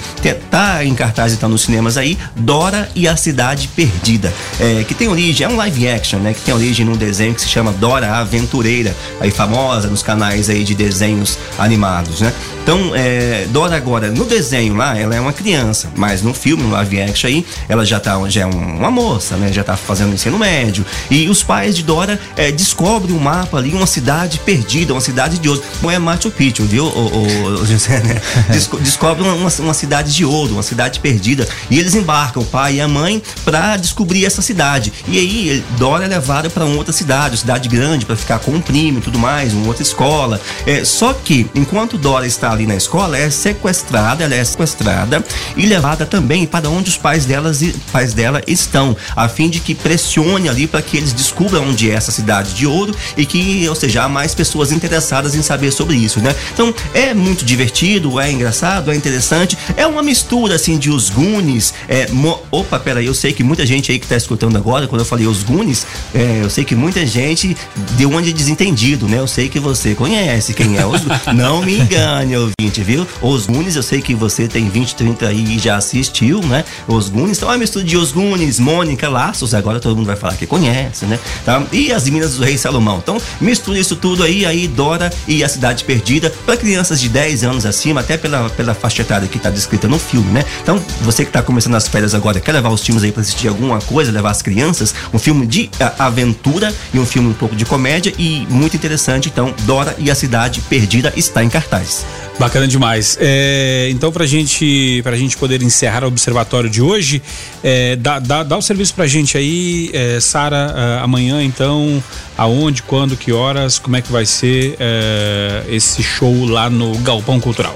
Tá em cartaz então nos cinemas aí, Dora e a Cidade Perdida. eh, que tem origem, é um live action, né? Que tem origem num desenho que se chama Dora Aventureira, aí famosa nos canais aí de desenhos animados, né? Então, é, Dora agora, no desenho lá, ela é uma criança, mas no filme, no live action aí, ela já tá, já é um- uma moça, né? Já tá fazendo ensino médio. E os pais de Dora é, descobrem um mapa ali, uma cidade perdida, uma cidade de ouro. Não é Machu Picchu, viu, o, o, José, né? Desco- descobrem uma, uma, uma cidade de ouro, uma cidade perdida. E eles embarcam, o pai e a mãe, pra descobrir essa cidade. E aí Dora é levada para uma outra cidade, cidade grande, para ficar com um primo e tudo mais, uma outra escola. É, só que enquanto Dora está ali na escola, é sequestrada, ela é sequestrada e levada também para onde os pais delas pais dela estão, a fim de que pressione ali para que eles descubram onde é essa cidade de ouro e que, ou seja, há mais pessoas interessadas em saber sobre isso, né? Então é muito divertido, é engraçado, é interessante, é uma mistura assim de os Goonies, é, mo... opa, peraí, eu sei que muita gente aí que tá escutando agora, quando eu falei os Goonies, é, eu sei que muita gente deu um de desentendido, né? Eu sei que você conhece quem é os Não me engane, ouvinte, viu? Os Goonies, eu sei que você tem 20, 30 aí e já assistiu, né? Os Goonies, então é mistura de Os Goonies, Mônica, Laços, agora todo mundo vai falar que conhece, né? Tá? E as Minas do Rei Salomão. Então, mistura isso tudo aí, aí Dora e a Cidade Perdida, para crianças de 10 anos acima, até pela, pela faixa etária que tá descrita no filme, né? Então, você que tá começando as férias agora, quer levar os times aí para assistir alguma coisa, levar as crianças, um filme de aventura e um filme um pouco de comédia e muito interessante, então, Dora e a Cidade Perdida está em cartaz. Bacana demais. É, então, pra gente, pra gente poder encerrar o observatório de hoje, é, dá, dá, dá o serviço pra gente aí, é, Sara, é, amanhã, então, aonde, quando, que horas, como é que vai ser é, esse show lá no Galpão Cultural?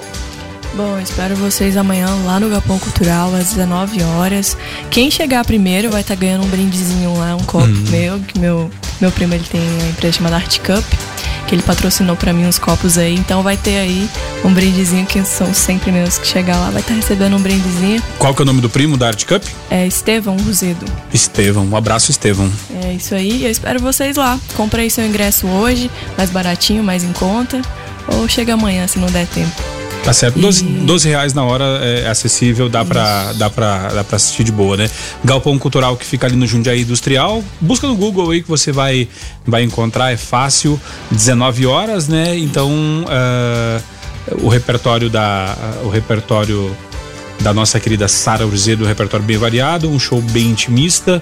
Bom, espero vocês amanhã lá no Galpão Cultural às 19 horas. Quem chegar primeiro vai estar tá ganhando um brindezinho lá, um copo hum. meu, que meu, meu primo ele tem a empresa chamada Art Cup que ele patrocinou para mim uns copos aí. Então vai ter aí um brindezinho que são sempre meus que chegar lá, vai estar tá recebendo um brindezinho. Qual que é o nome do primo da Art Cup? É Estevão Ruzido. Estevão, um abraço Estevão. É isso aí, eu espero vocês lá. Comprei seu ingresso hoje, mais baratinho, mais em conta, ou chega amanhã se não der tempo. Tá certo. E... 12, 12 reais na hora é acessível, dá pra, dá, pra, dá pra assistir de boa, né? Galpão Cultural que fica ali no Jundiaí Industrial. Busca no Google aí que você vai, vai encontrar, é fácil. 19 horas, né? Então uh, o repertório da. Uh, o repertório da nossa querida Sara Urzedo, um repertório bem variado, um show bem intimista,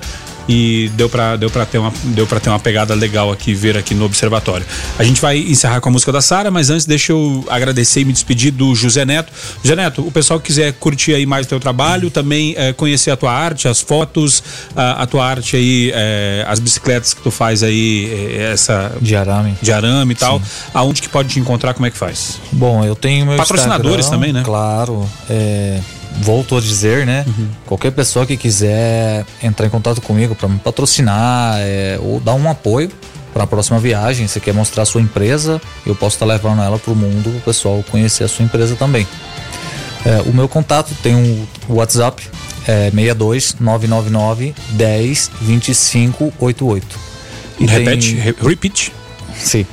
e deu para deu para ter uma deu para ter uma pegada legal aqui ver aqui no observatório. A gente vai encerrar com a música da Sara, mas antes deixa eu agradecer e me despedir do José Neto. José Neto, o pessoal que quiser curtir aí mais o teu trabalho, também é, conhecer a tua arte, as fotos, a, a tua arte aí, é, as bicicletas que tu faz aí, é, essa de arame, de arame e tal, Sim. aonde que pode te encontrar, como é que faz? Bom, eu tenho meu patrocinadores Instagram, também, né? Claro, é volto a dizer, né? Uhum. Qualquer pessoa que quiser entrar em contato comigo para me patrocinar é, ou dar um apoio para a próxima viagem, você quer mostrar a sua empresa, eu posso estar tá levando ela para o mundo, o pessoal conhecer a sua empresa também. É, o meu contato tem um WhatsApp, é 62 999 10 25 88. E Repete, tem... repeat. Sim.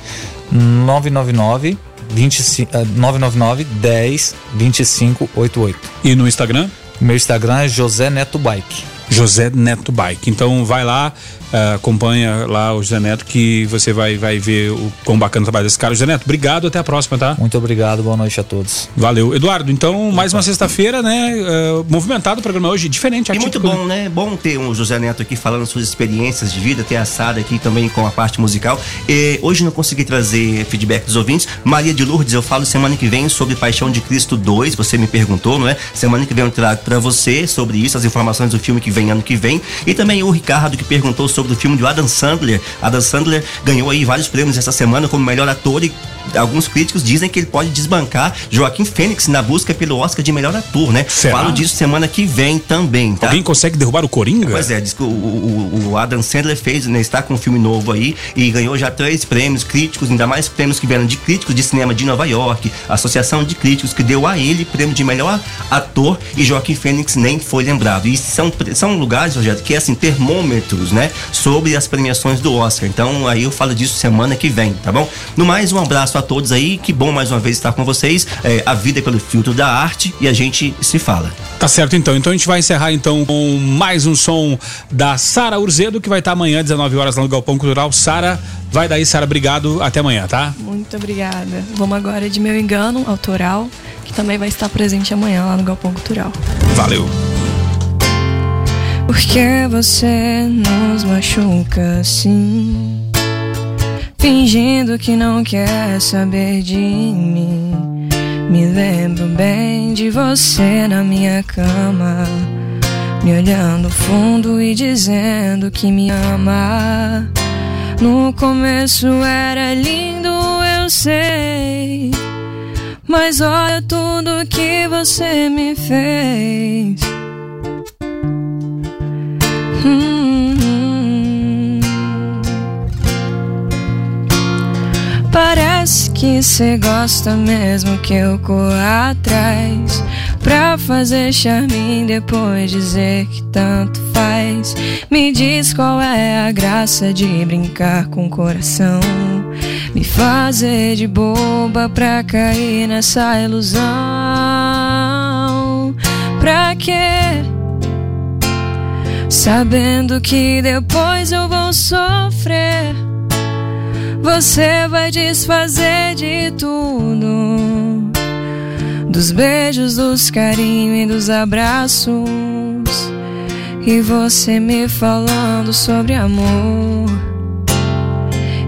999 25, 999 10 25 88. E no Instagram? Meu Instagram é José Neto Bike. José Neto Bike. Então vai lá, Uh, acompanha lá o José Neto que você vai, vai ver o quão bacana o trabalho desse cara. José Neto, obrigado, até a próxima, tá? Muito obrigado, boa noite a todos. Valeu. Eduardo, então mais uma sexta-feira, né? Uh, movimentado o programa hoje, diferente. E muito bom, né? Bom ter um José Neto aqui falando suas experiências de vida, ter a Sara aqui também com a parte musical. E hoje não consegui trazer feedback dos ouvintes. Maria de Lourdes, eu falo semana que vem sobre Paixão de Cristo 2, você me perguntou, não é? Semana que vem eu trago pra você sobre isso, as informações do filme que vem ano que vem. E também o Ricardo que perguntou sobre o filme de Adam Sandler. Adam Sandler ganhou aí vários prêmios essa semana como melhor ator e alguns críticos dizem que ele pode desbancar Joaquim Fênix na busca pelo Oscar de melhor ator, né? Será? Falo disso semana que vem também, tá? Alguém consegue derrubar o Coringa? Pois é, diz que o, o, o Adam Sandler fez, né, está com um filme novo aí e ganhou já três prêmios críticos, ainda mais prêmios que vieram de críticos de cinema de Nova York, Associação de Críticos que deu a ele prêmio de melhor ator e Joaquim Fênix nem foi lembrado. E são, são lugares, Rogério, que é assim, termômetros, né? Sobre as premiações do Oscar. Então aí eu falo disso semana que vem, tá bom? No mais, um abraço a todos aí. Que bom mais uma vez estar com vocês. É, a vida é pelo filtro da arte e a gente se fala. Tá certo então. Então a gente vai encerrar então com mais um som da Sara Urzedo que vai estar amanhã 19 horas lá no Galpão Cultural. Sara, vai daí, Sara, obrigado. Até amanhã, tá? Muito obrigada. Vamos agora de meu engano autoral, que também vai estar presente amanhã lá no Galpão Cultural. Valeu. Porque você nos machuca assim? Fingindo que não quer saber de mim. Me lembro bem de você na minha cama. me olhando fundo e dizendo que me ama. No começo era lindo, eu sei. Mas olha tudo que você me fez. Hum. Parece que cê gosta mesmo que eu corra atrás Pra fazer charme depois dizer que tanto faz. Me diz qual é a graça de brincar com o coração Me fazer de boba pra cair nessa ilusão. Pra quê? Sabendo que depois eu vou sofrer Você vai desfazer de tudo. Dos beijos, dos carinhos e dos abraços. E você me falando sobre amor.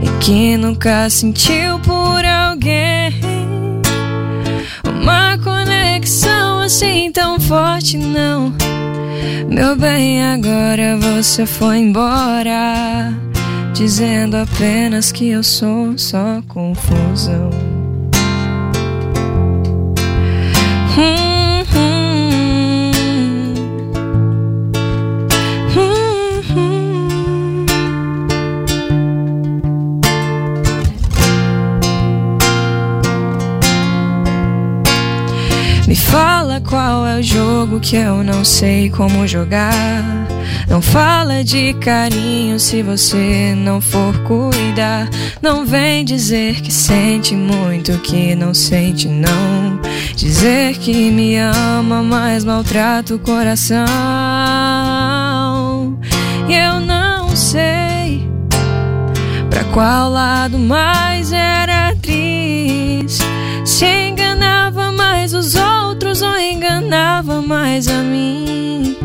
E que nunca sentiu por alguém. Uma conexão assim tão forte não. Meu bem, agora você foi embora, dizendo apenas que eu sou só confusão. Me fala qual é o jogo que eu não sei como jogar. Não fala de carinho se você não for cuidar. Não vem dizer que sente muito que não sente, não. Dizer que me ama, mas maltrata o coração. E eu não sei pra qual lado mais era atriz. Se enganava mais os outros ou enganava mais a mim.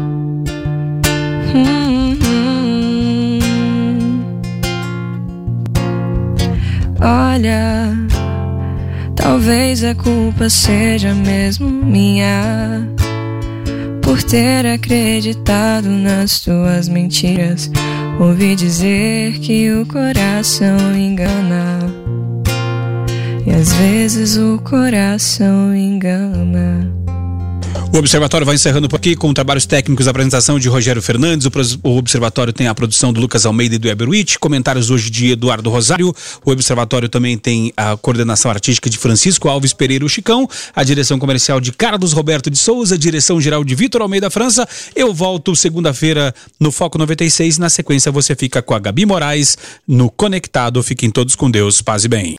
Olha, talvez a culpa seja mesmo minha por ter acreditado nas tuas mentiras. Ouvi dizer que o coração engana. E às vezes o coração engana. O Observatório vai encerrando por aqui com trabalhos técnicos, apresentação de Rogério Fernandes. O, Observatório tem a produção do Lucas Almeida e do Eberwitch, comentários hoje de Eduardo Rosário. O Observatório também tem a coordenação artística de Francisco Alves Pereira o Chicão, a direção comercial de Carlos Roberto de Souza, direção geral de Vitor Almeida França. Eu volto segunda-feira no Foco 96. Na sequência, você fica com a Gabi Moraes no Conectado. Fiquem todos com Deus. Paz e bem.